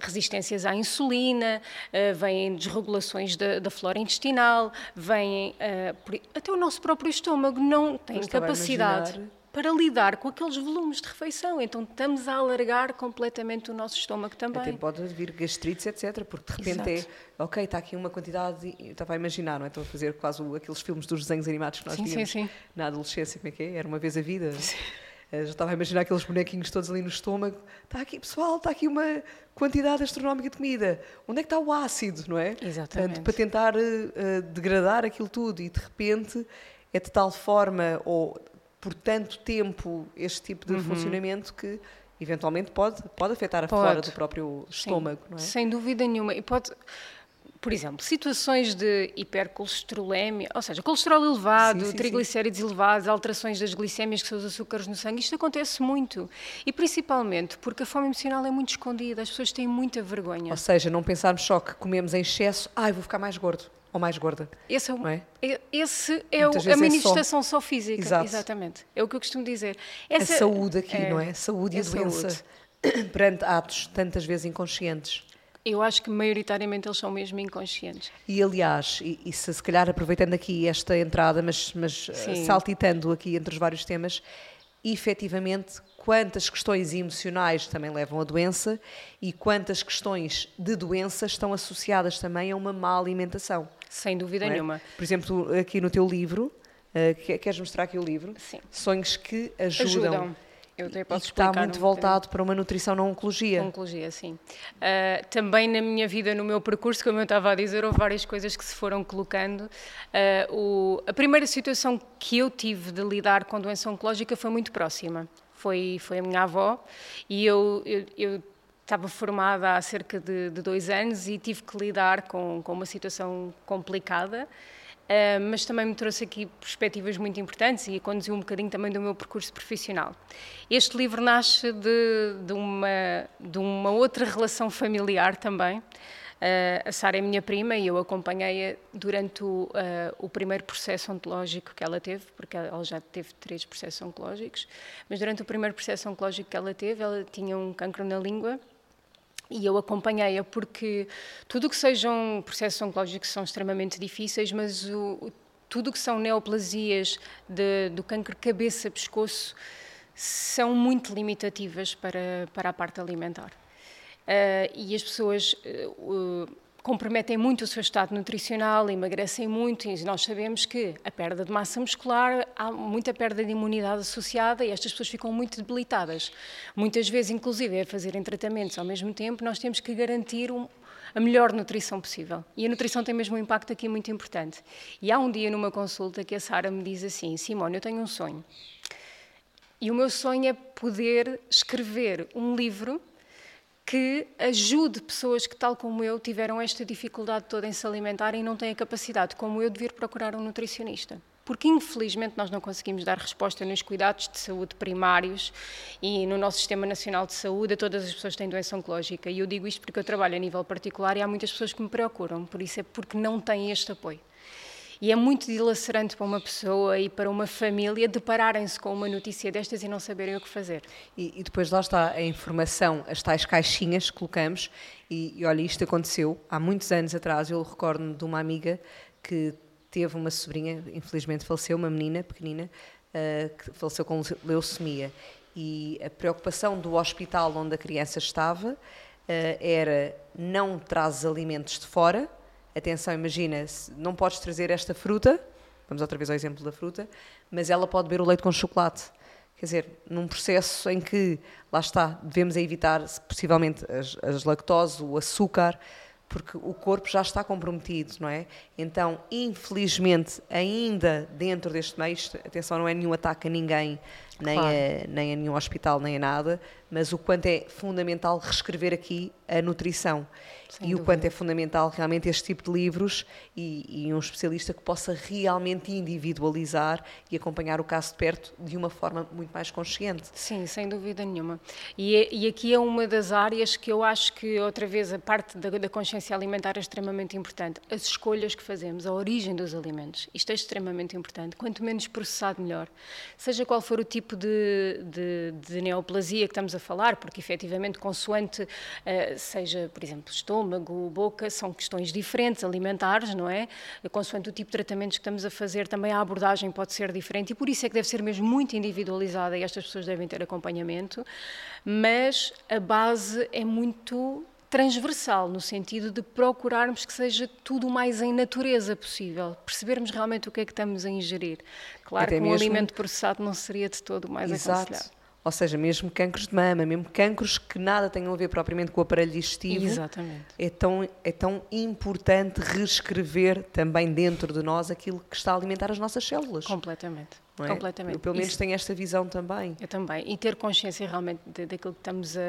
resistências à insulina, uh, vêm desregulações da, da flora intestinal, vêm uh, até o nosso próprio estômago não tem capacidade para lidar com aqueles volumes de refeição. Então estamos a alargar completamente o nosso estômago também. Até pode vir gastrites, etc. Porque de repente Exato. é, ok, está aqui uma quantidade, eu estava a imaginar, não é? Estou a fazer quase aqueles filmes dos desenhos animados que nós sim, víamos sim, sim. na adolescência, como é que é? Era uma vez a vida. Sim. Eh, já estava a imaginar aqueles bonequinhos todos ali no estômago. Está aqui, pessoal, está aqui uma quantidade astronómica de comida. Onde é que está o ácido, não é? Exatamente. Portanto, para tentar uh, degradar aquilo tudo e de repente é de tal forma, ou por tanto tempo este tipo de uhum. funcionamento que eventualmente pode, pode afetar a pode. flora do próprio estômago, Sim, não é? Sem dúvida nenhuma. E pode, por exemplo, situações de hipercolesterolemia, ou seja, colesterol elevado, sim, sim, triglicéridos sim. elevados, alterações das glicémias, que são os açúcares no sangue, isto acontece muito. E principalmente porque a fome emocional é muito escondida, as pessoas têm muita vergonha. Ou seja, não pensarmos só que comemos em excesso, ai, vou ficar mais gordo ou mais gorda. Esse é, o, é? Esse é o, a manifestação é só, só física. Exato. Exatamente. É o que eu costumo dizer. Essa, a saúde aqui, é, não é? Saúde e a doença saúde. perante atos tantas vezes inconscientes. Eu acho que maioritariamente eles são mesmo inconscientes. E aliás, e, e se, se calhar aproveitando aqui esta entrada, mas, mas saltitando aqui entre os vários temas, efetivamente quantas questões emocionais também levam à doença e quantas questões de doença estão associadas também a uma má alimentação. Sem dúvida é? nenhuma. Por exemplo, aqui no teu livro, uh, queres mostrar aqui o livro? Sim. Sonhos que ajudam. Ajudam. Eu até posso e está muito um voltado para uma nutrição na oncologia. Oncologia, sim. Uh, também na minha vida, no meu percurso, como eu estava a dizer, houve várias coisas que se foram colocando. Uh, o, a primeira situação que eu tive de lidar com doença oncológica foi muito próxima. Foi, foi a minha avó e eu, eu, eu estava formada há cerca de, de, dois anos e tive que lidar com, com uma situação complicada. Uh, mas também me trouxe aqui perspectivas muito importantes e conduziu um bocadinho também do meu percurso profissional. Este livro nasce de, de, uma, de uma outra relação familiar também. Uh, a Sara é minha prima e eu acompanhei-a durante o, uh, o, primeiro processo ontológico que ela teve, porque ela já teve três processos oncológicos, mas durante o primeiro processo oncológico que ela teve, ela tinha um cancro na língua e eu acompanhei-a porque tudo o que sejam processos oncológicos são extremamente difíceis, mas o, tudo o que são neoplasias de, do câncer cabeça-pescoço são muito limitativas para, para a parte alimentar. Uh, e as pessoas uh, comprometem muito o seu estado nutricional, emagrecem muito, e nós sabemos que a perda de massa muscular, há muita perda de imunidade associada e estas pessoas ficam muito debilitadas. Muitas vezes, inclusive, a fazerem tratamentos ao mesmo tempo, nós temos que garantir um, a melhor nutrição possível. E a nutrição tem mesmo um impacto aqui muito importante. E há um dia numa consulta que a Sara me diz assim: Simone, eu tenho um sonho. E o meu sonho é poder escrever um livro que ajude pessoas que, tal como eu, tiveram esta dificuldade toda em se alimentar e não têm a capacidade, como eu, de vir procurar um nutricionista. Porque, infelizmente, nós não conseguimos dar resposta nos cuidados de saúde primários e no nosso Sistema Nacional de Saúde a todas as pessoas que têm doença oncológica. E eu digo isto porque eu trabalho a nível particular e há muitas pessoas que me procuram, por isso é porque não têm este apoio. E é muito dilacerante para uma pessoa e para uma família depararem-se com uma notícia destas e não saberem o que fazer. E, e depois lá está a informação, as tais caixinhas que colocamos, e, e olha, isto aconteceu há muitos anos atrás. Eu recordo-me de uma amiga que teve uma sobrinha, infelizmente faleceu, uma menina pequenina, uh, que faleceu com leucemia. E a preocupação do hospital onde a criança estava uh, era não traz alimentos de fora, atenção, imagina, não podes trazer esta fruta, vamos outra vez ao exemplo da fruta, mas ela pode beber o leite com chocolate. Quer dizer, num processo em que, lá está, devemos evitar possivelmente as, as lactose, o açúcar, porque o corpo já está comprometido, não é? Então, infelizmente, ainda dentro deste meio, atenção, não é nenhum ataque a ninguém, nem, claro. a, nem a nenhum hospital, nem a nada, mas o quanto é fundamental reescrever aqui a nutrição. Sem e dúvida. o quanto é fundamental realmente este tipo de livros e, e, um especialista que possa realmente individualizar e acompanhar o caso de perto de uma forma muito mais consciente. Sim, sem dúvida nenhuma. E, e aqui é uma das áreas que eu acho que, outra vez, a parte da, da consciência alimentar é extremamente importante. As escolhas que fazemos, a origem dos alimentos, isto é extremamente importante. Quanto menos processado, melhor. Seja qual for o tipo de, de, de neoplasia que estamos a falar, porque efetivamente, consoante, uh, seja, por exemplo, estômago, boca, são questões diferentes, alimentares, não é? Consoante o tipo de tratamentos que estamos a fazer, também a abordagem pode ser diferente e por isso é que deve ser mesmo muito individualizada e estas pessoas devem ter acompanhamento, mas a base é muito transversal, no sentido de procurarmos que seja tudo o mais em natureza possível, percebermos realmente o que é que estamos a ingerir. Claro Até que um mesmo... alimento processado não seria de todo o mais Exato. aconselhável. Ou seja, mesmo cancros de mama, mesmo cancros que nada tenham a ver propriamente com o aparelho digestivo. Exatamente. É tão, é tão importante reescrever também dentro de nós aquilo que está a alimentar as nossas células. Completamente. É? Completamente. Eu, pelo menos Isso, tenho esta visão também. Eu também. E ter consciência realmente daquilo que estamos a,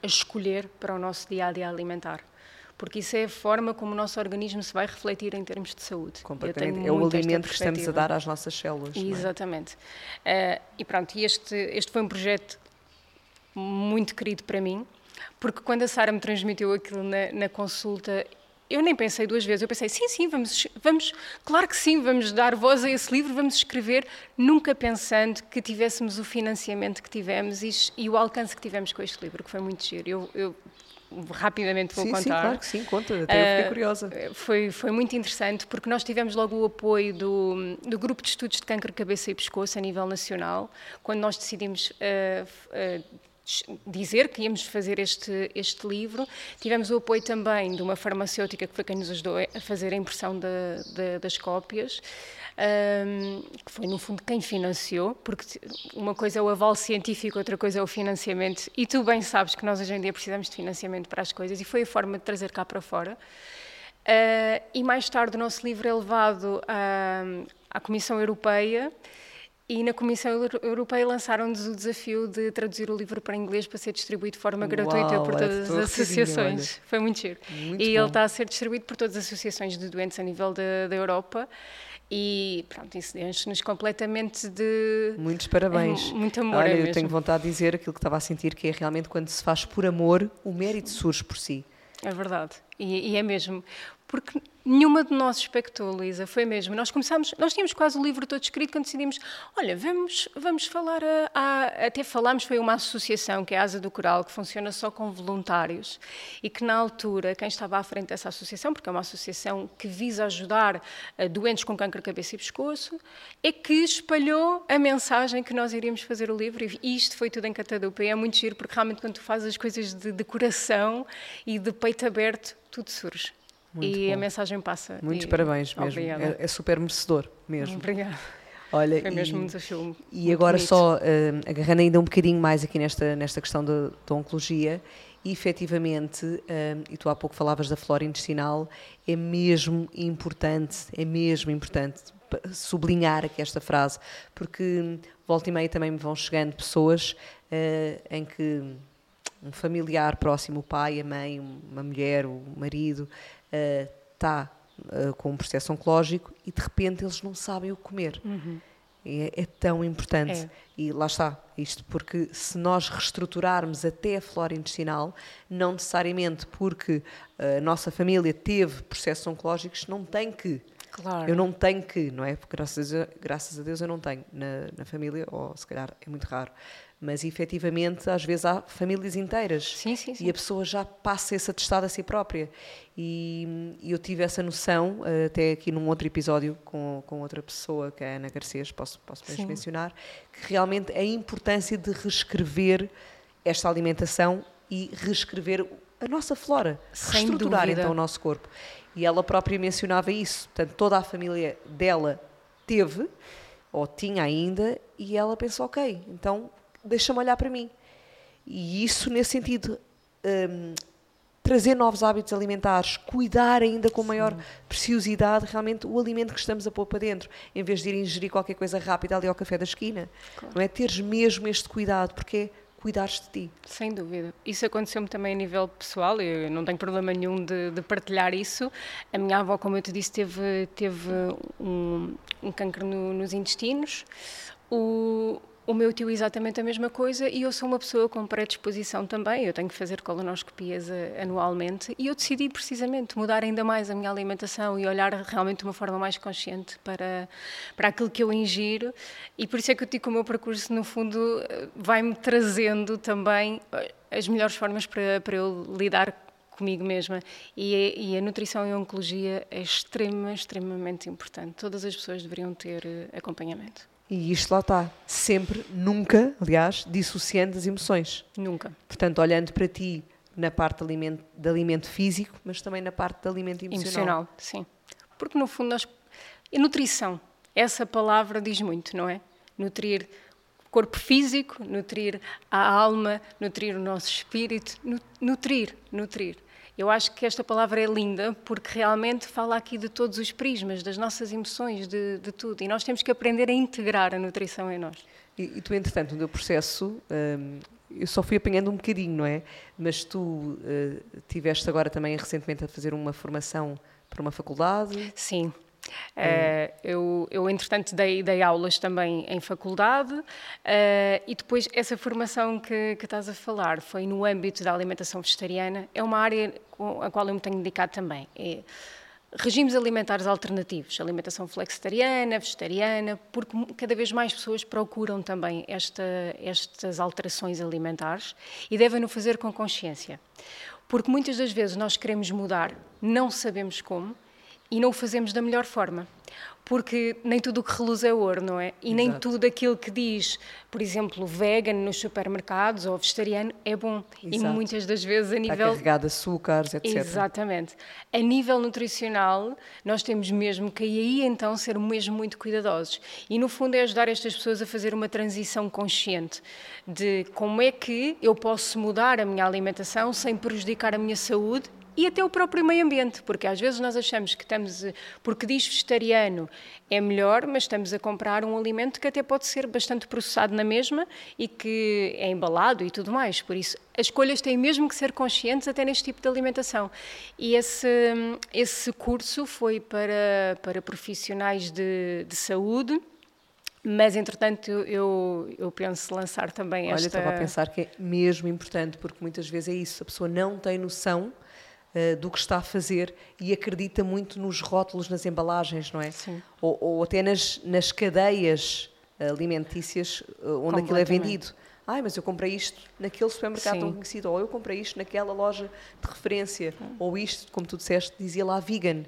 a escolher para o nosso dia a dia alimentar porque isso é a forma como o nosso organismo se vai refletir em termos de saúde. Completamente. É o alimento que estamos a dar às nossas células. É? Exatamente. É? Uh, e pronto, este, este foi um projeto muito querido para mim, porque quando a Sara me transmitiu aquilo na, na consulta, eu nem pensei duas vezes, eu pensei, sim, sim, vamos, vamos, claro que sim, vamos dar voz a esse livro, vamos escrever, nunca pensando que tivéssemos o financiamento que tivemos e, e o alcance que tivemos com este livro, que foi muito giro. Eu, eu rapidamente vou sim, contar. Sim, claro que sim, conta, até uh, eu fiquei ah, curiosa. Foi, foi muito interessante porque nós tivemos logo o apoio do, do Grupo de Estudos de Câncer, Cabeça e Pescoço a nível nacional, quando nós decidimos uh, uh, dizer que íamos fazer este, este livro. Tivemos o apoio também de uma farmacêutica que foi quem nos ajudou a fazer a impressão de, de, das cópias, um, que foi no fundo quem financiou, porque uma coisa é o aval científico, outra coisa é o financiamento, e tu bem sabes que nós hoje em dia precisamos de financiamento para as coisas, e foi a forma de trazer cá para fora. Uh, e mais tarde o nosso livro é levado à, à Comissão Europeia e na Comissão Europeia lançaram-nos o desafio de traduzir o livro para inglês para ser distribuído de forma Uau, gratuita por é todas as associações. Foi muito giro. Muito e bom. ele está a ser distribuído por todas as associações de doentes a nível da Europa. E pronto, isso enche-nos completamente de. Muitos parabéns. Muito amor. Olha, é eu mesmo. tenho vontade de dizer aquilo que estava a sentir, que é realmente quando se faz por amor, o mérito surge por si. É verdade. E, e é mesmo. Porque Nenhuma de nós expectou, Luísa, foi mesmo. Nós começámos, nós tínhamos quase o livro todo escrito quando decidimos, olha, vamos, vamos falar, a, a, até falámos, foi uma associação, que é a Asa do Coral, que funciona só com voluntários e que na altura, quem estava à frente dessa associação, porque é uma associação que visa ajudar uh, doentes com câncer de cabeça e pescoço, é que espalhou a mensagem que nós iríamos fazer o livro e isto foi tudo em catadupa e é muito giro, porque realmente quando tu fazes as coisas de, de coração e de peito aberto, tudo surge. Muito e bom. a mensagem passa. Muitos e... parabéns mesmo. É, é, super merecedor mesmo. Obrigada. Olha, Foi mesmo e, um desafio. E agora bonito. só uh, agarrando ainda um bocadinho mais aqui nesta, nesta questão da oncologia, e efetivamente, uh, e tu há pouco falavas da flora intestinal, é mesmo importante, é mesmo importante sublinhar aqui esta frase, porque volta e meia também me vão chegando pessoas uh, em que um familiar próximo, o pai, a mãe, uma mulher, o marido, está uh, uh, com um processo oncológico e de repente eles não sabem o que comer. Uhum. É, é, tão importante. É. E lá está, isto porque se nós reestruturarmos até a flora intestinal, não necessariamente porque a nossa família teve processos oncológicos, não tem que. Claro. Eu não tenho que, não é? Porque graças a, graças a Deus eu não tenho na, na família, ou se calhar é muito raro mas efetivamente às vezes há famílias inteiras. Sim, sim, sim. e a pessoa já passa esse atestado a si própria. E, e, eu tive essa noção eh, até aqui num outro episódio com, com outra pessoa que é a Ana Garcês, posso, posso mencionar que realmente a importância de reescrever esta alimentação e reescrever a nossa flora, Sem reestruturar dúvida. então o nosso corpo. E ela própria mencionava isso, portanto toda a família dela teve ou tinha ainda e ela pensou, ok, então deixa-me olhar para mim. E isso, nesse sentido, um, trazer novos hábitos alimentares, cuidar ainda com maior Sim. preciosidade realmente o alimento que estamos a pôr para dentro, em vez de ir ingerir qualquer coisa rápida ali ao café da esquina. Claro. Não é? Teres mesmo este cuidado, porque é cuidares de ti. Sem dúvida. Isso aconteceu-me também a nível pessoal, eu não tenho problema nenhum de, de, partilhar isso. A minha avó, como eu te disse, teve, teve um, um câncer no, nos intestinos. O, o meu tio exatamente a mesma coisa e eu sou uma pessoa com predisposição também. Eu tenho que fazer colonoscopias eh, anualmente e eu decidi precisamente mudar ainda mais a minha alimentação e olhar realmente de uma forma mais consciente para, para aquilo que eu ingiro. E por isso é que eu digo que o meu percurso, no fundo, eh, vai-me trazendo também eh, as melhores formas para, para eu lidar comigo mesma. E, e, a nutrição e a oncologia é extrema, extremamente importante. Todas as pessoas deveriam ter acompanhamento. E isto lá está, sempre, nunca, aliás, dissociando as emoções. Nunca. Portanto, olhando para ti na parte de alimento, de alimento físico, mas também na parte de alimento emocional. Emocional, sim. Porque no fundo nós. E nutrição, essa palavra diz muito, não é? Nutrir o corpo físico, nutrir a alma, nutrir o nosso espírito, nutrir, nutrir. Eu acho que esta palavra é linda porque realmente fala aqui de todos os prismas, das nossas emoções, de, de tudo. E nós temos que aprender a integrar a nutrição em nós. E, e tu, entretanto, no teu processo, hum, eu só fui apanhando um bocadinho, não é? Mas tu uh, tiveste agora também recentemente a fazer uma formação para uma faculdade? Sim, Uh, eu, eu, entretanto, dei, dei, aulas também em faculdade uh, e depois essa formação que, que, estás a falar foi no âmbito da alimentação vegetariana. É uma área a qual eu me tenho dedicado também. É regimes alimentares alternativos, alimentação flexitariana, vegetariana, porque cada vez mais pessoas procuram também esta, estas alterações alimentares e devem-no fazer com consciência. Porque muitas das vezes nós queremos mudar, não sabemos como e não o fazemos da melhor forma porque nem tudo o que reluz é ouro, não é? E nem tudo aquilo que diz, por exemplo, vegan nos supermercados ou vegetariano é bom. Exato. E muitas das vezes a nível. Está carregado de açúcares, etc. Exatamente. A nível nutricional, nós temos mesmo que aí então ser mesmo muito cuidadosos. E no fundo é ajudar estas pessoas a fazer uma transição consciente de como é que eu posso mudar a minha alimentação sem prejudicar a minha saúde e até o próprio meio ambiente, porque às vezes nós achamos que estamos, porque diz vegetariano é melhor, mas estamos a comprar um alimento que até pode ser bastante processado na mesma e que é embalado e tudo mais. Por isso, as escolhas têm mesmo que ser conscientes até neste tipo de alimentação. E esse, esse curso foi para, para profissionais de, de saúde. Mas, entretanto, eu, eu penso lançar também Olha, esta... Olha, estava a pensar que é mesmo importante, porque muitas vezes é isso, a pessoa não tem noção uh, do que está a fazer e acredita muito nos rótulos, nas embalagens, não é? Sim. Ou, ou até nas, nas cadeias alimentícias uh, onde aquilo é vendido. Ai, mas eu comprei isto naquele supermercado Sim. tão conhecido, ou eu comprei isto naquela loja de referência, Sim. ou isto, como tu disseste, dizia lá vegan.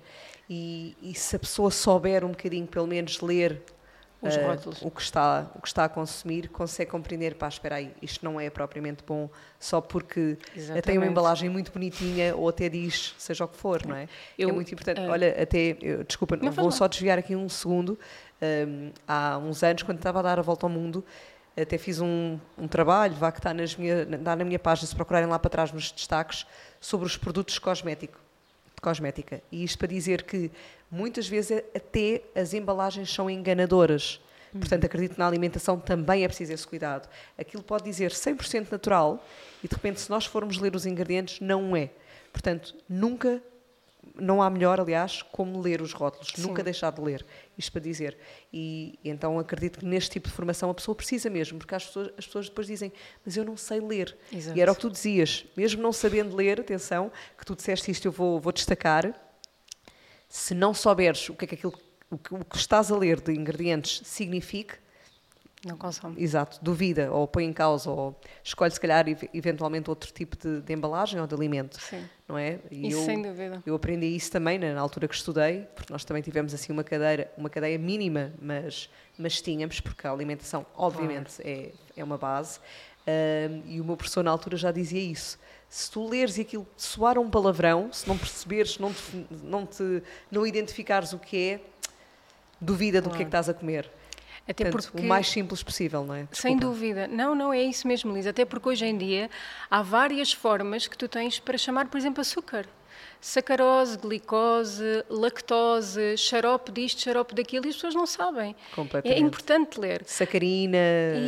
E, e, se a pessoa souber um bocadinho, pelo menos ler os uh, rótulos. o, que está, o que está a consumir, consegue compreender, pá, espera aí, isto não é propriamente bom só porque Exatamente. tem uma embalagem muito bonitinha ou até diz seja o que for, não é? Eu, é muito importante. Uh, Olha, até, eu, desculpa, vou só desviar aqui um segundo. Um, há uns anos, quando estava a dar a volta ao mundo, até fiz um, um trabalho, vá que está, nas minha, está na minha página, se procurarem lá para trás nos destaques, sobre os produtos cosméticos cosmética. E isto para dizer que muitas vezes até as embalagens são enganadoras. Uhum. Portanto, acredito que na alimentação também é preciso esse cuidado. Aquilo pode dizer 100% natural e de repente, se nós formos ler os ingredientes, não é. Portanto, nunca não há melhor, aliás, como ler os rótulos, Sim. nunca deixar de ler, isto para dizer. E, e, então acredito que neste tipo de formação a pessoa precisa mesmo, porque as pessoas, as pessoas depois dizem, mas eu não sei ler. Exato. E era o que tu dizias, mesmo não sabendo ler, atenção, que tu disseste isto, eu vou, vou destacar, se não souberes o que é que aquilo o que, o que estás a ler de ingredientes signifique, não consome. Exato, duvida ou põe em causa ou escolhe se calhar eventualmente outro tipo de, de embalagem ou de alimento. Sim. Não é? E isso eu, sem dúvida. Eu aprendi isso também na, altura que estudei, porque nós também tivemos assim uma cadeira, uma cadeia mínima, mas, mas tínhamos, porque a alimentação obviamente claro. é, é uma base. Uh, e o meu professor na altura já dizia isso. Se tu leres e aquilo soar um palavrão, se não perceberes, não te, não, te, não identificares o que é, duvida do que é que estás a comer. Até Portanto, porque, o mais simples possível, não é? Desculpa. Sem dúvida. Não, não, é isso mesmo, Lisa. Até porque hoje em dia há várias formas que tu tens para chamar, por exemplo, açúcar. Sacarose, glicose, lactose, xarope disto, xarope daquilo, e as pessoas não sabem. É importante ler. Sacarina.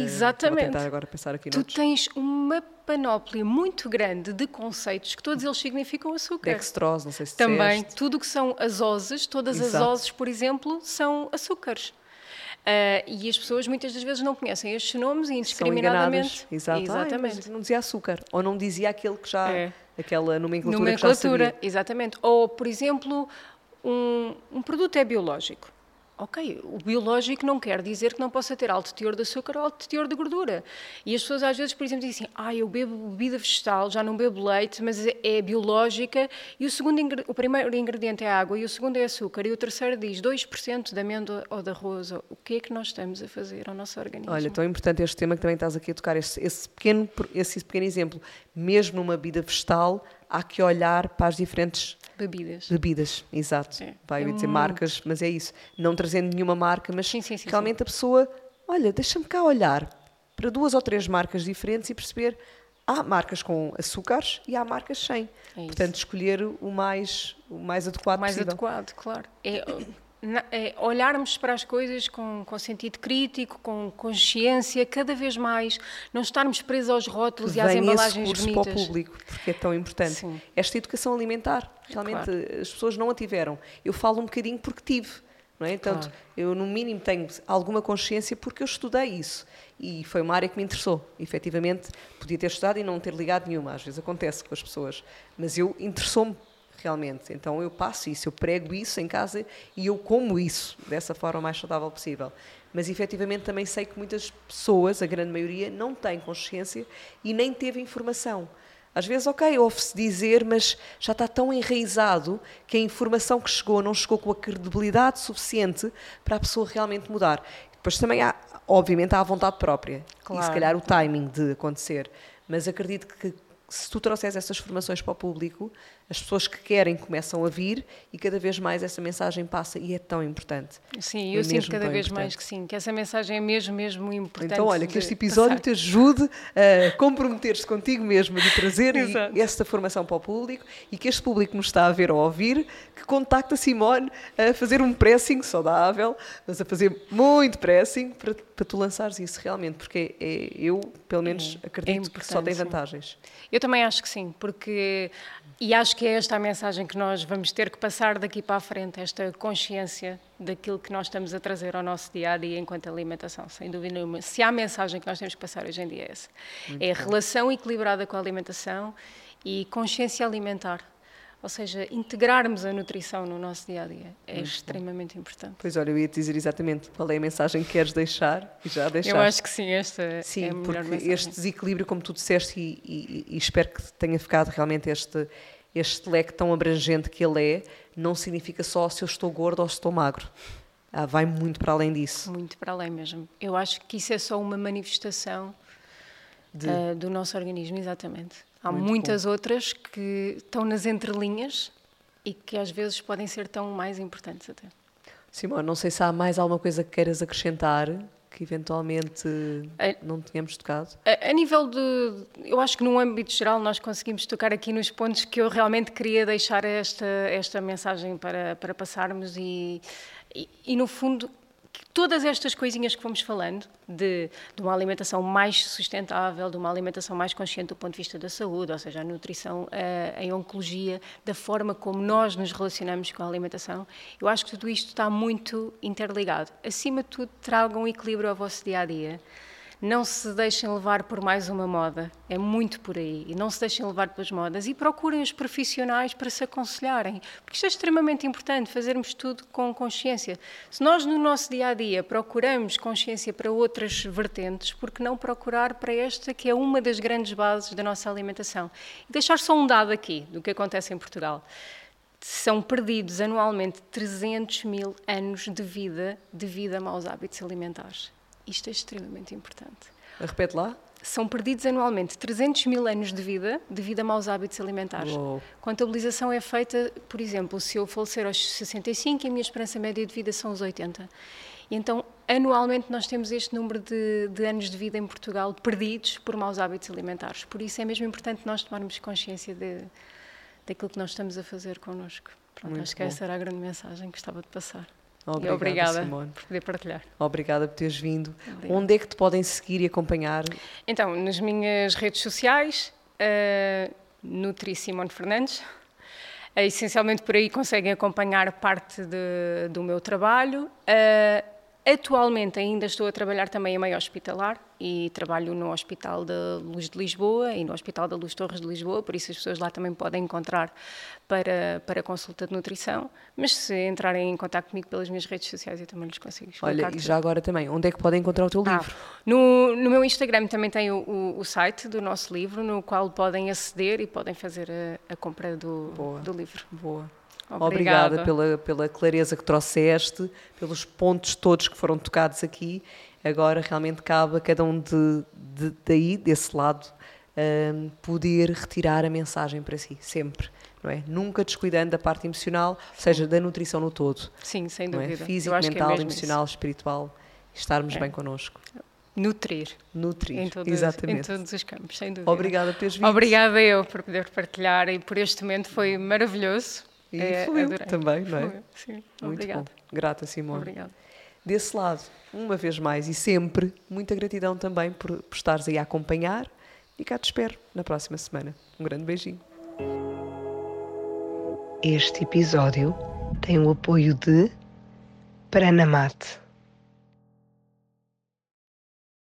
Exatamente. Vou tentar agora pensar aqui Tu tens uma panóplia muito grande de conceitos que todos eles significam açúcar. Dextrose, não sei se Também, disseste. tudo que são azoses, todas Exato. as ozes, por exemplo, são açúcares. Uh, e as pessoas muitas das vezes não conhecem estes nomes e indiscriminadamente. Exato. Exatamente. Ai, não dizia açúcar. Ou não dizia aquele que já. É. aquela nomenclatura, nomenclatura que já sabia. Exatamente. Ou, por exemplo, um, um produto é biológico. Ok, o biológico não quer dizer que não possa ter alto teor de açúcar ou alto teor de gordura. E as pessoas às vezes, por exemplo, dizem assim, ah, eu bebo bebida vegetal, já não bebo leite, mas é, é biológica, e o, segundo, o primeiro ingrediente é água, e o segundo é açúcar, e o terceiro diz 2% de amêndoa ou de arroz. O que é que nós estamos a fazer ao nosso organismo? Olha, tão importante este tema que também estás aqui a tocar, esse, esse pequeno, esse pequeno exemplo. Mesmo numa bebida vegetal, há que olhar para as diferentes Bebidas. Bebidas, exato. É. Vai é dizer marcas, mas é isso. Não trazendo nenhuma marca, mas sim, sim, sim, realmente a pessoa, olha, deixa-me cá olhar para duas ou três marcas diferentes e perceber há marcas com açúcares e há marcas sem. É Portanto, escolher o mais, o mais adequado o mais possível. adequado, claro. É, é, olharmos para as coisas com, com sentido crítico, com consciência, cada vez mais, não estarmos presos aos rótulos e às embalagens esse bonitas. para o público, porque é tão importante. Sim. Esta educação alimentar, realmente claro. as pessoas não a tiveram. Eu falo um bocadinho porque tive. Não é? Portanto, claro. eu no mínimo tenho alguma consciência porque eu estudei isso e foi uma área que me interessou. Efetivamente, podia ter estudado e não ter ligado nenhuma, às vezes acontece com as pessoas, mas eu interessou-me realmente. Então eu passo isso, eu prego isso em casa e eu como isso dessa forma mais saudável possível. Mas efetivamente também sei que muitas pessoas, a grande maioria, não têm consciência e nem teve informação. Às vezes, ok, ouve-se dizer, mas já está tão enraizado que a informação que chegou não chegou com a credibilidade suficiente para a pessoa realmente mudar. Depois também há, obviamente, há a vontade própria Claro. e se calhar o timing de acontecer. Mas acredito que se tu trouxeres essas formações para o público, as pessoas que querem começam a vir e cada vez mais essa mensagem passa e é tão importante. Sim, É eu sinto mesmo cada vez mais importante. que sim, que essa mensagem é mesmo, mesmo importante. Então, olha, que este episódio passar. te ajude a comprometer-se contigo mesmo, de trazer esta formação para o público e que este público nos está a ver ou a ouvir, que contacte a Simone a fazer um pressing saudável, mas a fazer muito pressing para, para tu lançares isso realmente, porque é, eu, pelo menos, É, acredito é que só tem importante, sim. vantagens. Eu também acho que sim, porque e acho que é esta a mensagem que nós vamos ter que passar daqui para a frente, esta consciência daquilo que nós estamos a trazer ao nosso dia a dia enquanto alimentação, sem dúvida nenhuma. Se há mensagem que nós temos que passar hoje em dia é essa. é a relação equilibrada com a alimentação e consciência alimentar. Ou seja, integrarmos a nutrição no nosso dia a dia é extremamente importante. Pois olha, eu ia te dizer exatamente qual é a mensagem que queres deixar e já deixaste. Eu acho que sim, esta Sim, é a melhor porque mensagem. este desequilíbrio, como tu disseste, e, e- e espero que tenha ficado realmente este, este leque tão abrangente que ele é, não significa só se eu estou gordo ou se estou magro. Ah, vai muito para além disso. Muito para além mesmo. Eu acho que isso é só uma manifestação De- ah, do nosso organismo, exatamente. Há Muito muitas outras que estão nas entrelinhas e que às vezes podem ser tão mais importantes até. Simone, não sei se há mais alguma coisa que queiras acrescentar que eventualmente não tenhamos tocado. A, a nível de. Eu acho que, num âmbito geral, nós conseguimos tocar aqui nos pontos que eu realmente queria deixar esta, esta mensagem para, para passarmos e, e, e, no fundo, todas estas coisinhas que fomos falando, de, de uma alimentação mais sustentável, de uma alimentação mais consciente do ponto de vista da saúde, ou seja, a nutrição, a, a oncologia, da forma como nós nos relacionamos com a alimentação, eu acho que tudo isto está muito interligado. Acima de tudo, tragam equilíbrio ao vosso dia a dia. Não se deixem levar por mais uma moda, é muito por aí. E não se deixem levar pelas modas e procurem os profissionais para se aconselharem, porque isto é extremamente importante, fazermos tudo com consciência. Se nós no nosso dia a dia procuramos consciência para outras vertentes, por que não procurar para esta que é uma das grandes bases da nossa alimentação? E deixar só um dado aqui do que acontece em Portugal. São perdidos anualmente 300 mil anos de vida devido a maus hábitos alimentares. Isto é extremamente importante. Repete lá. São perdidos anualmente 300 mil anos de vida devido a maus hábitos alimentares. Uou. Contabilização é feita, por exemplo, se eu falecer aos 65 e a minha esperança média de vida são os 80. E então, anualmente, nós temos este número de, de anos de vida em Portugal perdidos por maus hábitos alimentares. Por isso é mesmo importante nós tomarmos consciência de, daquilo que nós estamos a fazer connosco. Pronto, Muito acho que bom. essa era a grande mensagem que gostava de passar. Obrigada, obrigada Simone. por poder partilhar. Obrigada por teres vindo. Obrigada. Onde é que te podem seguir e acompanhar? Então, nas minhas redes sociais, uh, Nutri Simone Fernandes. Uh, essencialmente por aí conseguem acompanhar parte de- do meu trabalho. Uh, atualmente ainda estou a trabalhar também em meio hospitalar e trabalho no Hospital da Luz de Lisboa e no Hospital da Luz Torres de Lisboa, por isso as pessoas lá também podem encontrar para, para consulta de nutrição. Mas se entrarem em contato comigo pelas minhas redes sociais, eu também lhes consigo explicar Olha, e já agora também, onde é que podem encontrar o teu Ah, livro? no, no meu Instagram também tem o, o- o site do nosso livro, no qual podem aceder e podem fazer a, a compra do, Boa. do livro. Boa. Obrigada. Obrigada pela, pela clareza que trouxeste, pelos pontos todos que foram tocados aqui. Agora realmente cabe a cada um de, de- daí, desse lado, hum, poder retirar a mensagem para si, sempre. Não é? Nunca descuidando da parte emocional, ou seja, da nutrição no todo. Sim, sem é? dúvida. Físico, é mental, mesmo emocional, espiritual. Estarmos É. bem connosco. isso. Nutrir. Nutrir. Em, todas, em Exatamente. todos os campos, sem dúvida. Obrigada por teres vindo. Obrigada eu por poder partilhar e por este momento foi maravilhoso. E É, fluiu adorei. também, não é? Fluiu, Sim, Muito obrigada. bom. Grata, Simone. Obrigada. Desse lado, uma vez mais e sempre, muita gratidão também por, por estares aí a acompanhar e cá te espero na próxima semana. Um grande beijinho. Este episódio tem o apoio de Pranamate